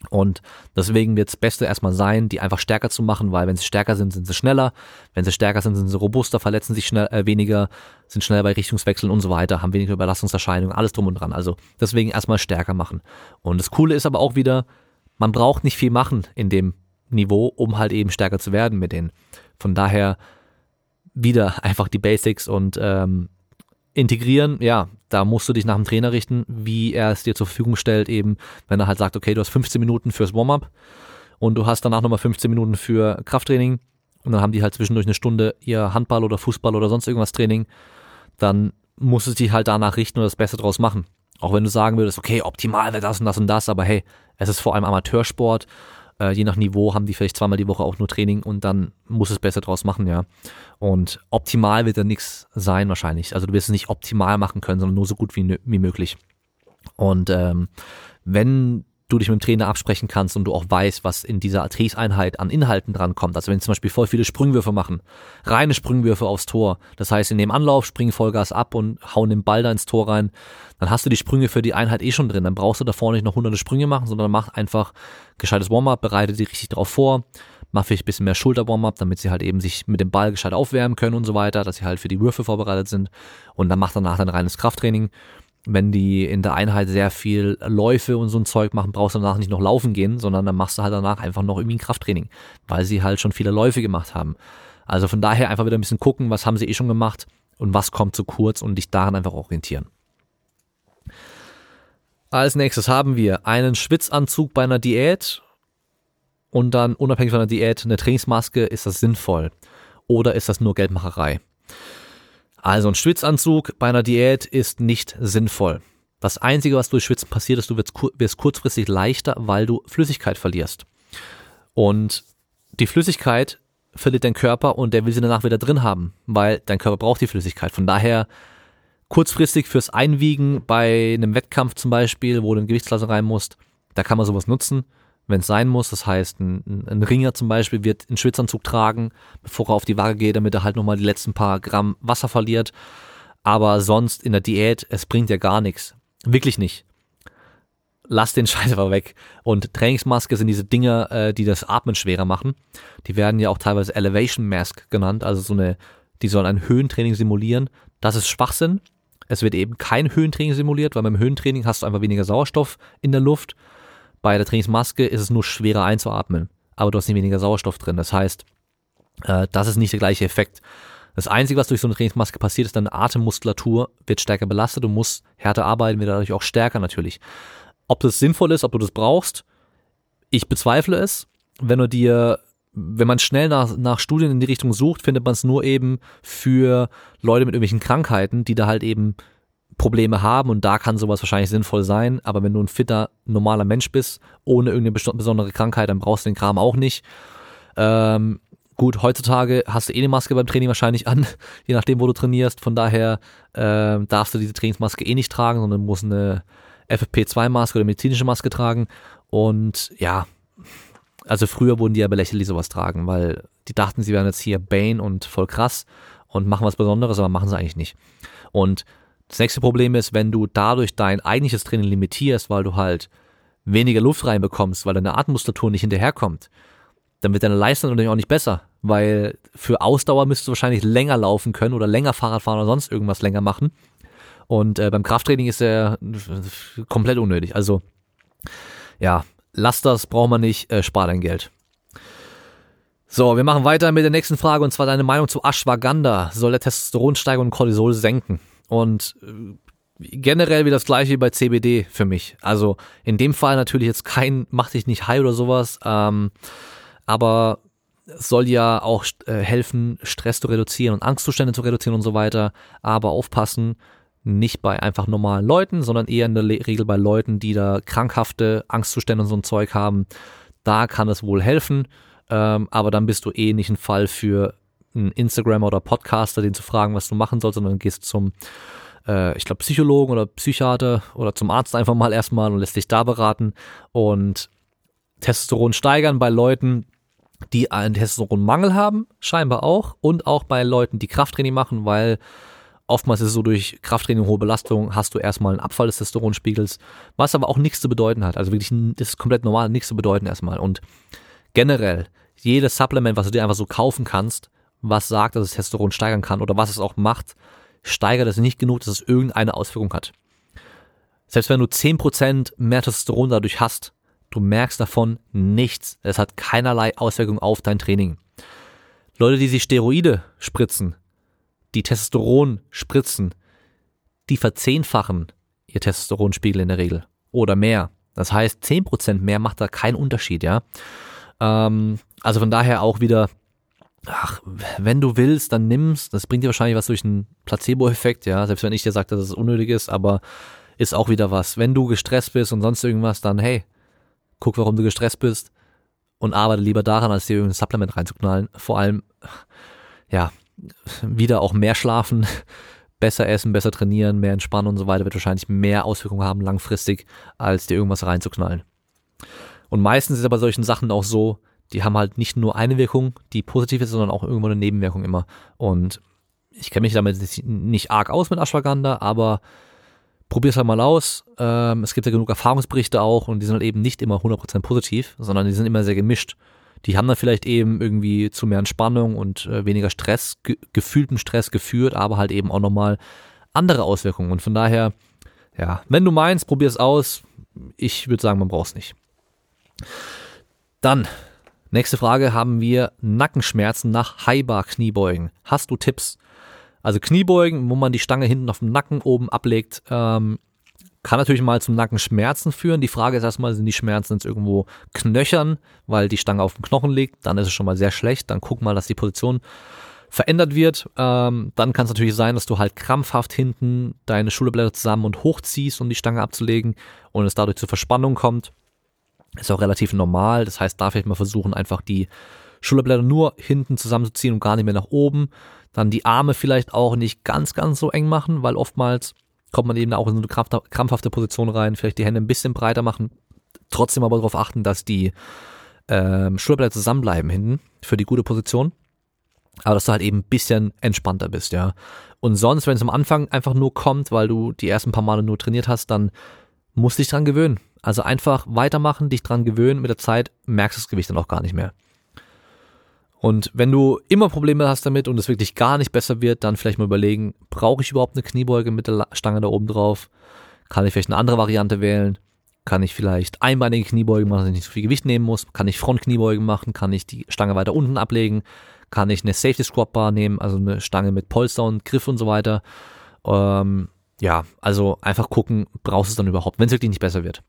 Und deswegen wird das Beste erstmal sein, die einfach stärker zu machen, weil wenn sie stärker sind, sind sie schneller. Wenn sie stärker sind, sind sie robuster, verletzen sich schnell, äh, weniger, sind schneller bei Richtungswechseln und so weiter, haben weniger Überlastungserscheinungen, alles drum und dran. Also deswegen erstmal stärker machen. Und das Coole ist aber auch wieder, man braucht nicht viel machen in dem Niveau, um halt eben stärker zu werden mit denen. Von daher wieder einfach die Basics und ähm, integrieren, ja, da musst du dich nach dem Trainer richten, wie er es dir zur Verfügung stellt, eben, wenn er halt sagt, okay, du hast 15 Minuten fürs Warm-up und du hast danach nochmal 15 Minuten für Krafttraining und dann haben die halt zwischendurch eine Stunde ihr Handball oder Fußball oder sonst irgendwas Training, dann musst du dich halt danach richten und das Beste draus machen. Auch wenn du sagen würdest, okay, optimal wäre das und das und das, aber hey, es ist vor allem Amateursport äh, je nach Niveau haben die vielleicht zweimal die Woche auch nur Training und dann muss es besser draus machen, ja. Und optimal wird da nichts sein wahrscheinlich. Also du wirst es nicht optimal machen können, sondern nur so gut wie, wie möglich. Und ähm, wenn du dich mit dem Trainer absprechen kannst und du auch weißt, was in dieser Trainingseinheit an Inhalten drankommt. Also wenn zum Beispiel voll viele Sprungwürfe machen, reine Sprungwürfe aufs Tor. Das heißt, in dem Anlauf springen Vollgas ab und hauen den Ball da ins Tor rein. Dann hast du die Sprünge für die Einheit eh schon drin. Dann brauchst du da vorne nicht noch hunderte Sprünge machen, sondern mach einfach gescheites Warm-up, bereite die richtig drauf vor. Mach vielleicht ein bisschen mehr Schulter-Warm-up, damit sie halt eben sich mit dem Ball gescheit aufwärmen können und so weiter, dass sie halt für die Würfe vorbereitet sind. Und dann mach danach dann reines Krafttraining wenn die in der Einheit sehr viel Läufe und so ein Zeug machen, brauchst du danach nicht noch laufen gehen, sondern dann machst du halt danach einfach noch irgendwie ein Krafttraining, weil sie halt schon viele Läufe gemacht haben. Also von daher einfach wieder ein bisschen gucken, was haben sie eh schon gemacht und was kommt zu kurz und dich daran einfach orientieren. Als nächstes haben wir einen Schwitzanzug bei einer Diät und dann unabhängig von der Diät eine Trainingsmaske. Ist das sinnvoll oder ist das nur Geldmacherei? Also ein Schwitzanzug bei einer Diät ist nicht sinnvoll. Das Einzige, was durch Schwitzen passiert, ist, du wirst kurzfristig leichter, weil du Flüssigkeit verlierst. Und die Flüssigkeit verliert dein Körper und der will sie danach wieder drin haben, weil dein Körper braucht die Flüssigkeit. Von daher kurzfristig fürs Einwiegen bei einem Wettkampf zum Beispiel, wo du in Gewichtsklasse rein musst, da kann man sowas nutzen wenn es sein muss. Das heißt, ein, ein, Ringer zum Beispiel wird einen Schwitzanzug tragen, bevor er auf die Waage geht, damit er halt nochmal die letzten paar Gramm Wasser verliert. Aber sonst in der Diät, es bringt ja gar nichts. Wirklich nicht. Lass den Scheiß aber weg. Und Trainingsmaske sind diese Dinger, äh, die das Atmen schwerer machen. Die werden ja auch teilweise Elevation Mask genannt, also so eine, die sollen ein Höhentraining simulieren. Das ist Schwachsinn. Es wird eben kein Höhentraining simuliert, weil beim Höhentraining hast du einfach weniger Sauerstoff in der Luft bei der Trainingsmaske ist es nur schwerer einzuatmen, aber du hast nicht weniger Sauerstoff drin. Das heißt, äh, das ist nicht der gleiche Effekt. Das Einzige, was durch so eine Trainingsmaske passiert, ist, deine Atemmuskulatur wird stärker belastet, du musst härter arbeiten, wird dadurch auch stärker natürlich. Ob das sinnvoll ist, ob du das brauchst, ich bezweifle es. Wenn du dir, wenn man schnell nach, nach Studien in die Richtung sucht, findet man es nur eben für Leute mit irgendwelchen Krankheiten, die da halt eben Probleme haben und da kann sowas wahrscheinlich sinnvoll sein, aber wenn du ein fitter, normaler Mensch bist, ohne irgendeine besondere Krankheit, dann brauchst du den Kram auch nicht. Ähm, gut, heutzutage hast du eh eine Maske beim Training wahrscheinlich an, je nachdem, wo du trainierst, von daher äh, darfst du diese Trainingsmaske eh nicht tragen, sondern musst eine FFP2-Maske oder medizinische Maske tragen und ja, also früher wurden die ja belächelt, die sowas tragen, weil die dachten, sie wären jetzt hier Bane und voll krass und machen was Besonderes, aber machen sie eigentlich nicht. Und das nächste Problem ist, wenn du dadurch dein eigentliches Training limitierst, weil du halt weniger Luft reinbekommst, weil deine Atemmuskulatur nicht hinterherkommt, dann wird deine Leistung natürlich auch nicht besser, weil für Ausdauer müsstest du wahrscheinlich länger laufen können oder länger Fahrrad fahren oder sonst irgendwas länger machen. Und äh, beim Krafttraining ist er komplett unnötig. Also ja, lass das, braucht man nicht, äh, spar dein Geld. So, wir machen weiter mit der nächsten Frage und zwar deine Meinung zu Ashwagandha. Soll der Testosteron steigern und Cortisol senken? Und äh, generell wie das gleiche wie bei CBD für mich. Also in dem Fall natürlich jetzt kein, mach dich nicht high oder sowas, ähm, aber es soll ja auch äh, helfen, Stress zu reduzieren und Angstzustände zu reduzieren und so weiter. Aber aufpassen, nicht bei einfach normalen Leuten, sondern eher in der Regel bei Leuten, die da krankhafte Angstzustände und so ein Zeug haben. Da kann es wohl helfen, ähm, aber dann bist du eh nicht ein Fall für einen Instagram oder Podcaster, den zu fragen, was du machen sollst, sondern gehst zum, äh, ich glaube, Psychologen oder Psychiater oder zum Arzt einfach mal erstmal und lässt dich da beraten und Testosteron steigern bei Leuten, die einen Testosteronmangel haben, scheinbar auch, und auch bei Leuten, die Krafttraining machen, weil oftmals ist es so, durch Krafttraining hohe Belastung hast du erstmal einen Abfall des Testosteronspiegels, was aber auch nichts zu bedeuten hat. Also wirklich, das ist komplett normal, nichts zu bedeuten erstmal. Und generell, jedes Supplement, was du dir einfach so kaufen kannst, was sagt, dass es Testosteron steigern kann oder was es auch macht, steigert es nicht genug, dass es irgendeine Auswirkung hat. Selbst wenn du 10% mehr Testosteron dadurch hast, du merkst davon nichts. Es hat keinerlei Auswirkung auf dein Training. Leute, die sich Steroide spritzen, die Testosteron spritzen, die verzehnfachen ihr Testosteronspiegel in der Regel oder mehr. Das heißt, 10% mehr macht da keinen Unterschied, ja. Ähm, also von daher auch wieder, ach, wenn du willst, dann nimm's. Das bringt dir wahrscheinlich was durch einen Placebo-Effekt, ja. Selbst wenn ich dir sage, dass es unnötig ist, aber ist auch wieder was. Wenn du gestresst bist und sonst irgendwas, dann hey, guck, warum du gestresst bist und arbeite lieber daran, als dir irgendein Supplement reinzuknallen. Vor allem, ja, wieder auch mehr schlafen, besser essen, besser trainieren, mehr entspannen und so weiter wird wahrscheinlich mehr Auswirkungen haben langfristig, als dir irgendwas reinzuknallen. Und meistens ist bei solchen Sachen auch so, die haben halt nicht nur eine Wirkung, die positiv ist, sondern auch irgendwo eine Nebenwirkung immer. Und ich kenne mich damit nicht arg aus mit Ashwagandha, aber probier's halt mal aus. Ähm, es gibt ja genug Erfahrungsberichte auch und die sind halt eben nicht immer 100% positiv, sondern die sind immer sehr gemischt die haben dann vielleicht eben irgendwie zu mehr Entspannung und äh, weniger Stress, ge gefühlten Stress geführt, aber halt eben auch nochmal andere Auswirkungen. Und von daher, ja, wenn du meinst, probier es aus. Ich würde sagen, man braucht es nicht. Dann, nächste Frage, haben wir Nackenschmerzen nach Highbar Kniebeugen. Hast du Tipps? Also Kniebeugen, wo man die Stange hinten auf dem Nacken oben ablegt, ähm, kann natürlich mal zum Nackenschmerzen führen. Die Frage ist erstmal, sind die Schmerzen jetzt irgendwo knöchern, weil die Stange auf dem Knochen liegt? Dann ist es schon mal sehr schlecht. Dann guck mal, dass die Position verändert wird. Ähm, dann kann es natürlich sein, dass du halt krampfhaft hinten deine Schulterblätter zusammen und hochziehst, um die Stange abzulegen und es dadurch zur Verspannung kommt. Ist auch relativ normal. Das heißt, da vielleicht mal versuchen, einfach die Schulterblätter nur hinten zusammenzuziehen und gar nicht mehr nach oben. Dann die Arme vielleicht auch nicht ganz, ganz so eng machen, weil oftmals kommt man eben auch in so eine krampfhafte Position rein, vielleicht die Hände ein bisschen breiter machen, trotzdem aber darauf achten, dass die ähm, Schulterblätter zusammenbleiben hinten für die gute Position. Aber dass du halt eben ein bisschen entspannter bist, ja. Und sonst, wenn es am Anfang einfach nur kommt, weil du die ersten paar Male nur trainiert hast, dann musst du dich dran gewöhnen. Also einfach weitermachen, dich dran gewöhnen, mit der Zeit merkst du das Gewicht dann auch gar nicht mehr. Und wenn du immer Probleme hast damit und es wirklich gar nicht besser wird, dann vielleicht mal überlegen, brauche ich überhaupt eine Kniebeuge mit der Stange da oben drauf? Kann ich vielleicht eine andere Variante wählen? Kann ich vielleicht einbeinige Kniebeugen machen, dass ich nicht so viel Gewicht nehmen muss? Kann ich Frontkniebeugen machen? Kann ich die Stange weiter unten ablegen? Kann ich eine Safety Squat Bar nehmen, also eine Stange mit Polster und Griff und so weiter? Ähm, ja, also einfach gucken, brauchst du es dann überhaupt, wenn es wirklich nicht besser wird.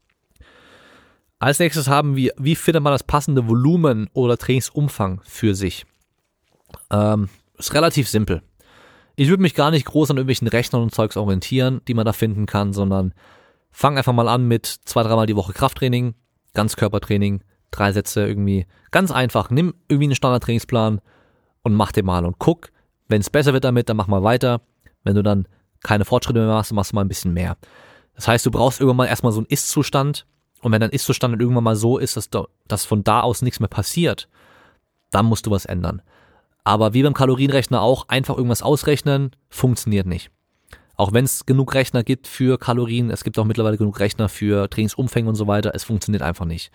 Als nächstes haben wir, wie findet man das passende Volumen oder Trainingsumfang für sich? Ähm, ist relativ simpel. Ich würde mich gar nicht groß an irgendwelchen Rechnern und Zeugs orientieren, die man da finden kann, sondern fang einfach mal an mit zwei, dreimal die Woche Krafttraining, Ganzkörpertraining, drei Sätze irgendwie. Ganz einfach. Nimm irgendwie einen Standardtrainingsplan und mach den mal und guck. Wenn es besser wird damit, dann mach mal weiter. Wenn du dann keine Fortschritte mehr machst, dann machst du mal ein bisschen mehr. Das heißt, du brauchst irgendwann mal erstmal so einen Ist-Zustand, und wenn dein Ist-Zustand irgendwann mal so ist, dass, dass von da aus nichts mehr passiert, dann musst du was ändern. Aber wie beim Kalorienrechner auch, einfach irgendwas ausrechnen, funktioniert nicht. Auch wenn es genug Rechner gibt für Kalorien, es gibt auch mittlerweile genug Rechner für Trainingsumfänge und so weiter, es funktioniert einfach nicht.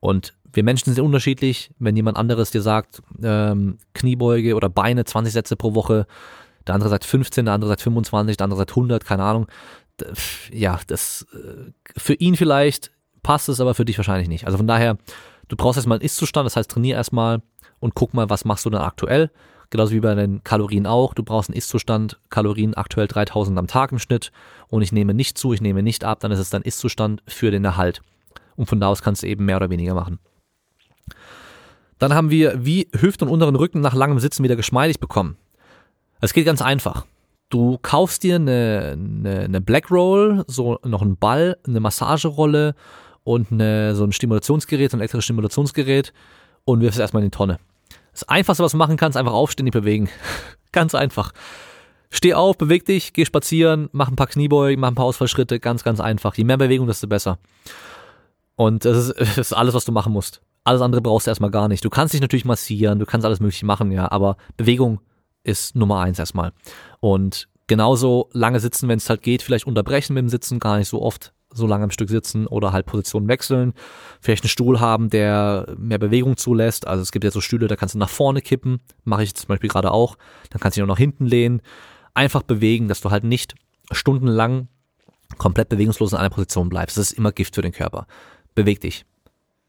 Und wir Menschen sind unterschiedlich. Wenn jemand anderes dir sagt, ähm, Kniebeuge oder Beine 20 Sätze pro Woche, der andere sagt 15, der andere sagt 25, der andere sagt 100, keine Ahnung. Ja, das äh, für ihn vielleicht passt es, aber für dich wahrscheinlich nicht. Also von daher, du brauchst erstmal einen Ist-Zustand, das heißt, trainier erstmal und guck mal, was machst du dann aktuell. Genauso wie bei den Kalorien auch. Du brauchst einen Ist-Zustand, Kalorien aktuell 3000 am Tag im Schnitt und ich nehme nicht zu, ich nehme nicht ab, dann ist es dein Ist-Zustand für den Erhalt. Und von da aus kannst du eben mehr oder weniger machen. Dann haben wir, wie Hüft- und unteren Rücken nach langem Sitzen wieder geschmeidig bekommen. Es geht ganz einfach. Du kaufst dir eine, eine, eine Black Roll, so noch einen Ball, eine Massagerolle und eine, so ein Stimulationsgerät, so ein elektrisches Stimulationsgerät und wirfst es erstmal in die Tonne. Das Einfachste, was du machen kannst, einfach aufstehen, nicht bewegen. ganz einfach. Steh auf, beweg dich, geh spazieren, mach ein paar Kniebeugen, mach ein paar Ausfallschritte, ganz, ganz einfach. Je mehr Bewegung, desto besser. Und das ist, das ist alles, was du machen musst. Alles andere brauchst du erstmal gar nicht. Du kannst dich natürlich massieren, du kannst alles mögliche machen, ja, aber Bewegung ist Nummer eins erstmal. Und genauso lange sitzen, wenn es halt geht, vielleicht unterbrechen mit dem Sitzen, gar nicht so oft so lange am Stück sitzen oder halt Position wechseln. Vielleicht einen Stuhl haben, der mehr Bewegung zulässt. Also es gibt ja so Stühle, da kannst du nach vorne kippen. Mache ich zum Beispiel gerade auch. Dann kannst du dich auch nach hinten lehnen. Einfach bewegen, dass du halt nicht stundenlang komplett bewegungslos in einer Position bleibst. Das ist immer Gift für den Körper. Beweg dich.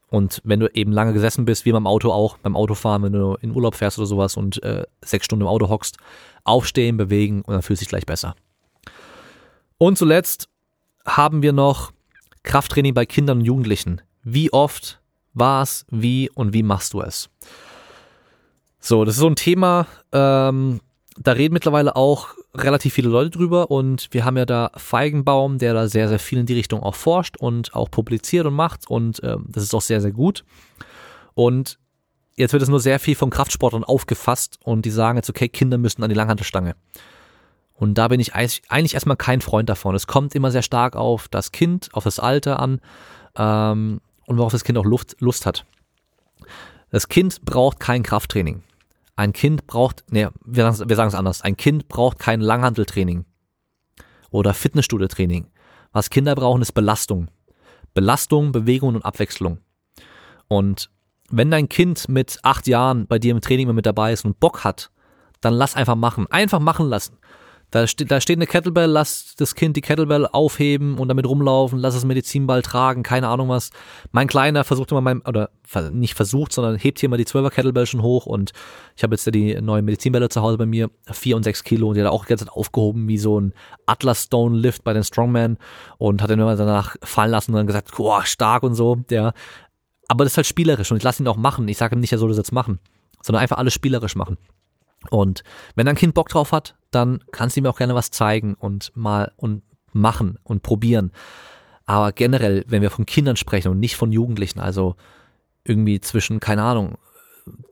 Und wenn du eben lange gesessen bist, wie beim Auto auch, beim Autofahren, wenn du in Urlaub fährst oder sowas und äh, sechs Stunden im Auto hockst, aufstehen, bewegen und dann fühlst du dich gleich besser. Und zuletzt haben wir noch Krafttraining bei Kindern und Jugendlichen. Wie oft, was, wie und wie machst du es? So, das ist so ein Thema, ähm, da reden mittlerweile auch relativ viele Leute drüber und wir haben ja da Feigenbaum, der da sehr, sehr viel in die Richtung auch forscht und auch publiziert und macht und ähm, das ist auch sehr, sehr gut. Und jetzt wird es nur sehr viel von Kraftsportlern aufgefasst und die sagen jetzt, okay, Kinder müssen an die Langhantelstange. Und da bin ich eigentlich erstmal kein Freund davon. Es kommt immer sehr stark auf das Kind, auf das Alter an ähm, und worauf das Kind auch Luft, Lust hat. Das Kind braucht kein Krafttraining. Ein Kind braucht, nee, wir sagen es anders, ein Kind braucht kein Langhanteltraining oder Fitnessstudio-Training. Was Kinder brauchen, ist Belastung. Belastung, Bewegung und Abwechslung. Und wenn dein Kind mit acht Jahren bei dir im Training mit dabei ist und Bock hat, dann lass einfach machen. Einfach machen lassen. Da, steht, da steht eine Kettlebell, lass das Kind die Kettlebell aufheben und damit rumlaufen, lass das Medizinball tragen, keine Ahnung was. Mein Kleiner versucht immer mein, oder nicht versucht, sondern hebt hier mal die 12er Kettlebell schon hoch und ich habe jetzt ja die neuen Medizinbälle zu Hause bei mir, vier und sechs Kilo und die hat er auch die ganze Zeit aufgehoben wie so ein Atlas Stone Lift bei den Strongman und hat dann immer danach fallen lassen und dann gesagt, boah, stark und so, der. Aber das ist halt spielerisch und ich lasse ihn auch machen. Ich sage ihm nicht, er soll das jetzt machen, sondern einfach alles spielerisch machen. Und wenn dein Kind Bock drauf hat, dann kannst du ihm auch gerne was zeigen und mal und machen und probieren. Aber generell, wenn wir von Kindern sprechen und nicht von Jugendlichen, also irgendwie zwischen, keine Ahnung,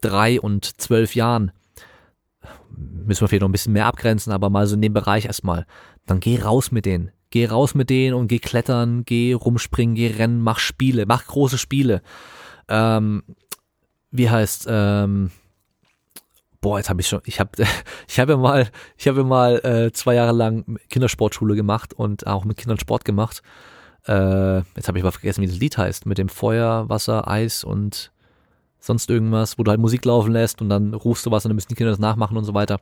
drei und zwölf Jahren, müssen wir vielleicht noch ein bisschen mehr abgrenzen, aber mal so in dem Bereich erstmal, dann geh raus mit denen. Geh raus mit denen und geh klettern, geh rumspringen, geh rennen, mach Spiele, mach große Spiele. Ähm, wie heißt, ähm, boah, jetzt habe ich schon, ich habe ich habe ja mal, ich habe ja mal äh, zwei Jahre lang Kindersportschule gemacht und auch mit Kindern Sport gemacht. Äh, jetzt habe ich aber vergessen, wie das Lied heißt, mit dem Feuer, Wasser, Eis und sonst irgendwas, wo du halt Musik laufen lässt und dann rufst du was und dann müssen die Kinder das nachmachen und so weiter.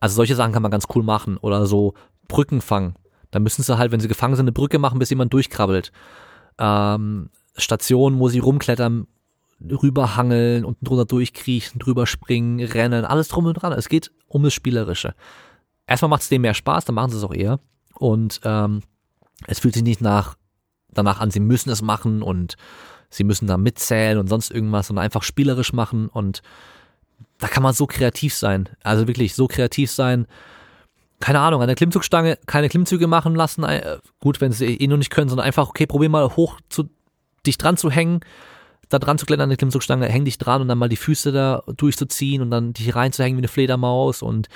Also solche Sachen kann man ganz cool machen oder so Brücken fangen. Da müssen sie halt, wenn sie gefangen sind, eine Brücke machen, bis jemand durchkrabbelt. Ähm, Stationen, wo sie rumklettern, rüberhangeln, unten drunter durchkriechen, drüber springen, rennen, alles drum und dran. Es geht um das Spielerische. Erstmal macht es denen mehr Spaß, dann machen sie es auch eher. Und ähm, es fühlt sich nicht nach danach an, sie müssen es machen und sie müssen da mitzählen und sonst irgendwas, sondern einfach spielerisch machen und da kann man so kreativ sein. Also wirklich so kreativ sein. Keine Ahnung, an der Klimmzugstange keine Klimmzüge machen lassen. Äh, gut, wenn sie eh noch nicht können, sondern einfach, okay, probier mal hoch zu dich dran zu hängen da dran zu klettern an der Klimmzugstange, häng dich dran und dann mal die Füße da durchzuziehen und dann dich reinzuhängen wie eine Fledermaus und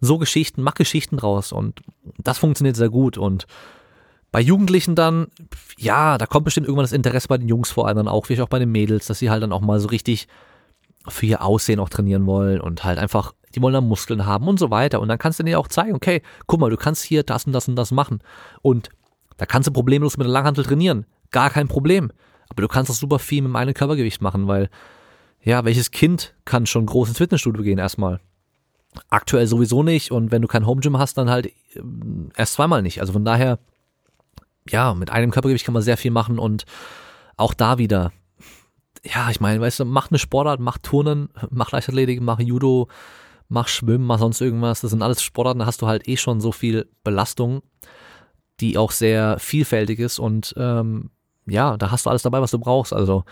so Geschichten, mach Geschichten draus und das funktioniert sehr gut und bei Jugendlichen dann, ja, da kommt bestimmt irgendwann das Interesse bei den Jungs vor allem dann auch, vielleicht auch bei den Mädels, dass sie halt dann auch mal so richtig für ihr Aussehen auch trainieren wollen und halt einfach, die wollen dann Muskeln haben und so weiter. Und dann kannst du denen auch zeigen, okay, guck mal, du kannst hier das und das und das machen. Und da kannst du problemlos mit der Langhantel trainieren. Gar kein Problem. Aber du kannst auch super viel mit meinem Körpergewicht machen, weil, ja, welches Kind kann schon groß ins Fitnessstudio gehen erstmal? Aktuell sowieso nicht und wenn du kein Home Gym hast, dann halt äh, erst zweimal nicht. Also von daher, ja, mit einem Körpergewicht kann man sehr viel machen und auch da wieder, ja, ich meine, weißt du, mach eine Sportart, mach Turnen, mach Leichtathletik, mach Judo, mach Schwimmen, mach sonst irgendwas. Das sind alles Sportarten, da hast du halt eh schon so viel Belastung, die auch sehr vielfältig ist und ähm, ja, da hast du alles dabei, was du brauchst. Also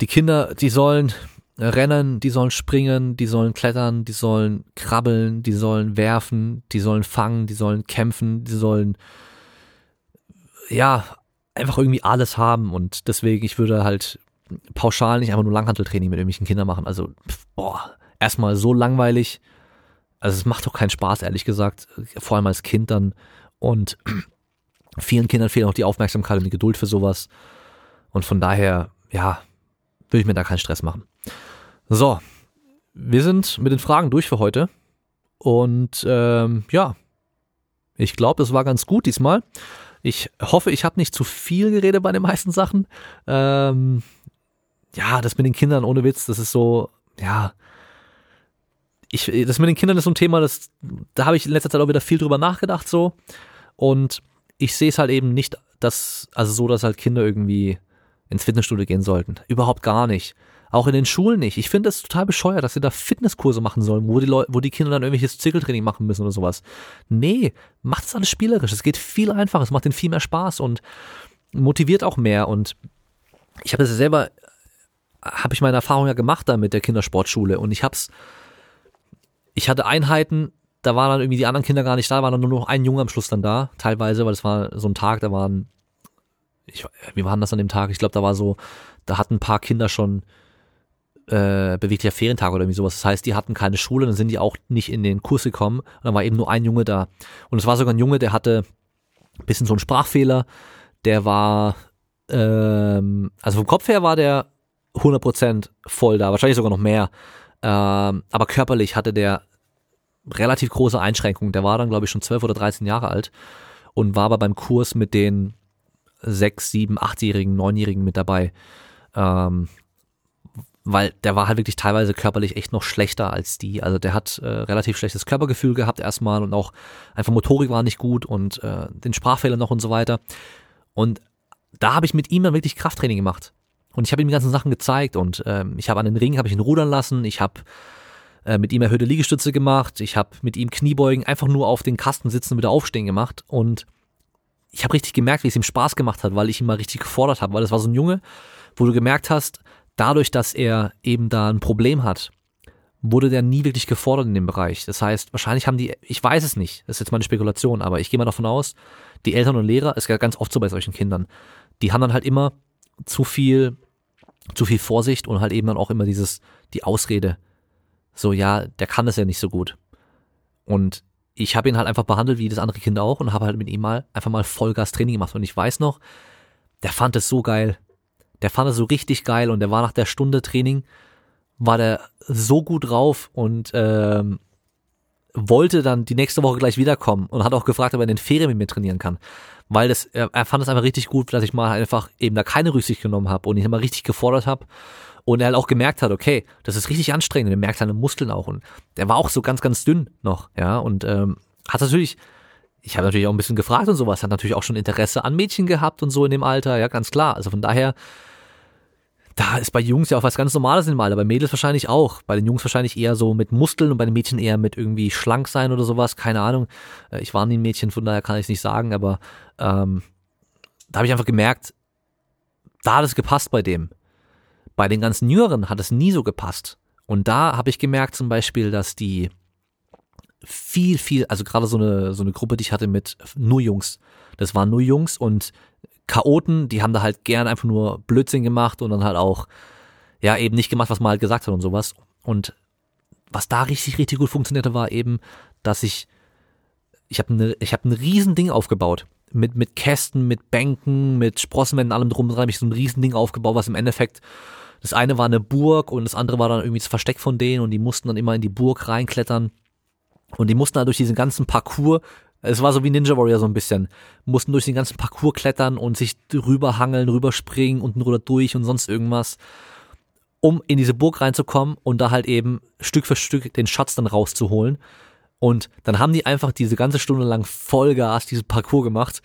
die Kinder, die sollen rennen, die sollen springen, die sollen klettern, die sollen krabbeln, die sollen werfen, die sollen fangen, die sollen kämpfen, die sollen ja einfach irgendwie alles haben und deswegen ich würde halt pauschal nicht einfach nur Langhanteltraining mit irgendwelchen Kindern machen. Also boah, erstmal so langweilig. Also es macht doch keinen Spaß, ehrlich gesagt, vor allem als Kind dann und vielen Kindern fehlt auch die Aufmerksamkeit und die Geduld für sowas und von daher, ja, will ich mir da keinen Stress machen. So, wir sind mit den Fragen durch für heute. Und ähm, ja, ich glaube, das war ganz gut diesmal. Ich hoffe, ich habe nicht zu viel geredet bei den meisten Sachen. Ähm, ja, das mit den Kindern ohne Witz, das ist so, ja. Ich, das mit den Kindern ist so ein Thema, das, da habe ich in letzter Zeit auch wieder viel drüber nachgedacht so. Und ich sehe es halt eben nicht, dass, also so, dass halt Kinder irgendwie ins Fitnessstudio gehen sollten. Überhaupt gar nicht. Auch in den Schulen nicht. Ich finde es total bescheuert, dass sie da Fitnesskurse machen sollen, wo die Leute, wo die Kinder dann irgendwelches Zirkeltraining machen müssen oder sowas. Nee, macht es alles spielerisch. Es geht viel einfacher, es macht ihnen viel mehr Spaß und motiviert auch mehr. Und ich habe es selber, habe ich meine Erfahrung ja gemacht da mit der Kindersportschule und ich hab's, ich hatte Einheiten, da waren dann irgendwie die anderen Kinder gar nicht da, war dann nur noch ein Junge am Schluss dann da, teilweise, weil es war so ein Tag, da waren, ich, wie waren das an dem Tag? Ich glaube, da war so, da hatten ein paar Kinder schon äh, beweglicher Ferientag oder irgendwie sowas. Das heißt, die hatten keine Schule, dann sind die auch nicht in den Kurs gekommen. Und dann war eben nur ein Junge da. Und es war sogar ein Junge, der hatte ein bisschen so einen Sprachfehler. Der war, ähm, also vom Kopf her war der 100% voll da, wahrscheinlich sogar noch mehr. Ähm, aber körperlich hatte der relativ große Einschränkungen. Der war dann, glaube ich, schon 12 oder 13 Jahre alt und war aber beim Kurs mit den sechs, sieben, achtjährigen, neunjährigen mit dabei. Ähm, weil der war halt wirklich teilweise körperlich echt noch schlechter als die. Also der hat äh, relativ schlechtes Körpergefühl gehabt erstmal und auch einfach Motorik war nicht gut und äh, den Sprachfehler noch und so weiter. Und da habe ich mit ihm dann wirklich Krafttraining gemacht. Und ich habe ihm die ganzen Sachen gezeigt und ähm, ich habe an den Ring habe ich ihn rudern lassen, ich habe äh, mit ihm erhöhte Liegestütze gemacht, ich habe mit ihm Kniebeugen einfach nur auf den Kasten sitzen und wieder aufstehen gemacht und ich habe richtig gemerkt, wie es ihm Spaß gemacht hat, weil ich ihn mal richtig gefordert habe, weil das war so ein Junge, wo du gemerkt hast, dadurch, dass er eben da ein Problem hat, wurde der nie wirklich gefordert in dem Bereich. Das heißt, wahrscheinlich haben die, ich weiß es nicht, das ist jetzt meine Spekulation, aber ich gehe mal davon aus, die Eltern und Lehrer, ist ja ganz oft so bei solchen Kindern, die haben dann halt immer zu viel, zu viel Vorsicht und halt eben dann auch immer dieses, die Ausrede, so ja, der kann das ja nicht so gut. Und ich habe ihn halt einfach behandelt wie das andere Kind auch und habe halt mit ihm mal einfach mal Vollgas Training gemacht. Und ich weiß noch, der fand es so geil der fand es so richtig geil und der war nach der Stunde Training, war der so gut drauf und ähm, wollte dann die nächste Woche gleich wiederkommen und hat auch gefragt, ob er in den Ferien mit mir trainieren kann. Weil das, er, er fand es einfach richtig gut, dass ich mal einfach eben da keine Rücksicht genommen habe und ihn immer richtig gefordert habe. Und er halt auch gemerkt hat, okay, das ist richtig anstrengend und er merkt seine Muskeln auch. Und der war auch so ganz, ganz dünn noch, ja. Und ähm, hat natürlich, ich habe natürlich auch ein bisschen gefragt und sowas, hat natürlich auch schon Interesse an Mädchen gehabt und so in dem Alter, ja, ganz klar. Also von daher da ist bei Jungs ja auch was ganz Normales im Alter, bei Mädels wahrscheinlich auch. Bei den Jungs wahrscheinlich eher so mit Muskeln und bei den Mädchen eher mit irgendwie schlank sein oder sowas, keine Ahnung. Äh, ich war nie ein Mädchen, von daher kann ich es nicht sagen, aber ähm, da habe ich einfach gemerkt, da hat es gepasst bei dem. Bei den ganzen Jüngeren hat es nie so gepasst. Und da habe ich gemerkt zum Beispiel, dass die viel, viel, also gerade so eine, so eine Gruppe, die ich hatte mit nur Jungs. Das waren nur Jungs und Chaoten, die haben da halt gern einfach nur Blödsinn gemacht und dann halt auch, ja, eben nicht gemacht, was man halt gesagt hat und sowas. Und was da richtig, richtig gut funktionierte, war eben, dass ich, ich habe ne, hab ein riesen Ding aufgebaut. Mit, mit Kästen, mit Bänken, mit Sprossenwänden, allem drum dran habe ich so ein riesen Ding aufgebaut, was im Endeffekt Das eine war eine Burg und das andere war dann irgendwie das Versteck von denen und die mussten dann immer in die Burg reinklettern. Und die mussten halt durch diesen ganzen Parcours, es war so wie Ninja Warrior so ein bisschen, mussten durch den ganzen Parcours klettern und sich rüberhangeln, rüberspringen, unten drüber durch und sonst irgendwas, um in diese Burg reinzukommen und da halt eben Stück für Stück den Schatz dann rauszuholen. Und dann haben die einfach diese ganze Stunde lang Vollgas diesen Parcours gemacht,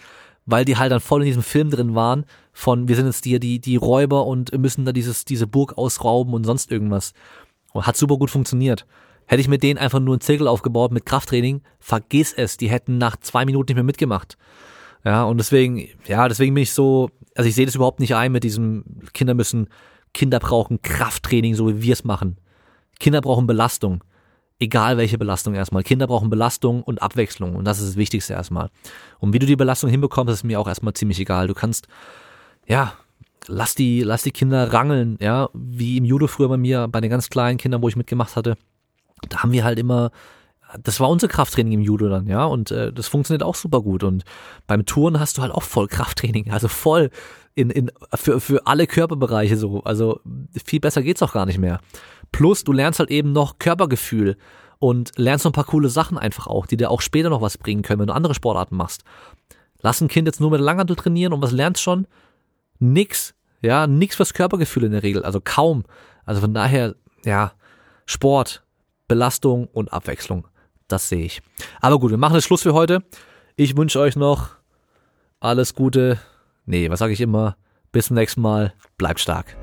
weil die halt dann voll in diesem Film drin waren von wir sind jetzt die, die, die Räuber und müssen da dieses, diese Burg ausrauben und sonst irgendwas. Und hat super gut funktioniert. Hätte ich mit denen einfach nur einen Zirkel aufgebaut mit Krafttraining, vergiss es, die hätten nach zwei Minuten nicht mehr mitgemacht. Ja, und deswegen, ja, deswegen bin ich so, also ich sehe das überhaupt nicht ein mit diesem, Kinder müssen, Kinder brauchen Krafttraining, so wie wir es machen. Kinder brauchen Belastung. Egal welche Belastung erstmal. Kinder brauchen Belastung und Abwechslung. Und das ist das Wichtigste erstmal. Und wie du die Belastung hinbekommst, ist mir auch erstmal ziemlich egal. Du kannst, ja, lass die, lass die Kinder rangeln, ja, wie im Judo früher bei mir, bei den ganz kleinen Kindern, wo ich mitgemacht hatte. Da haben wir halt immer, das war unser Krafttraining im Judo dann, ja, und äh, das funktioniert auch super gut. Und beim Touren hast du halt auch voll Krafttraining, also voll in, in, für, für alle Körperbereiche so. Also viel besser geht's auch gar nicht mehr. Plus, du lernst halt eben noch Körpergefühl und lernst noch ein paar coole Sachen einfach auch, die dir auch später noch was bringen können, wenn du andere Sportarten machst. Lass ein Kind jetzt nur mit Langhantel trainieren und was lernst schon? Nix, ja, nix fürs Körpergefühl in der Regel, also kaum. Also von daher, ja, Sport, Belastung und Abwechslung, das sehe ich. Aber gut, wir machen jetzt Schluss für heute. Ich wünsche euch noch alles Gute. Nee, was sage ich immer? Bis zum nächsten Mal. Bleibt stark.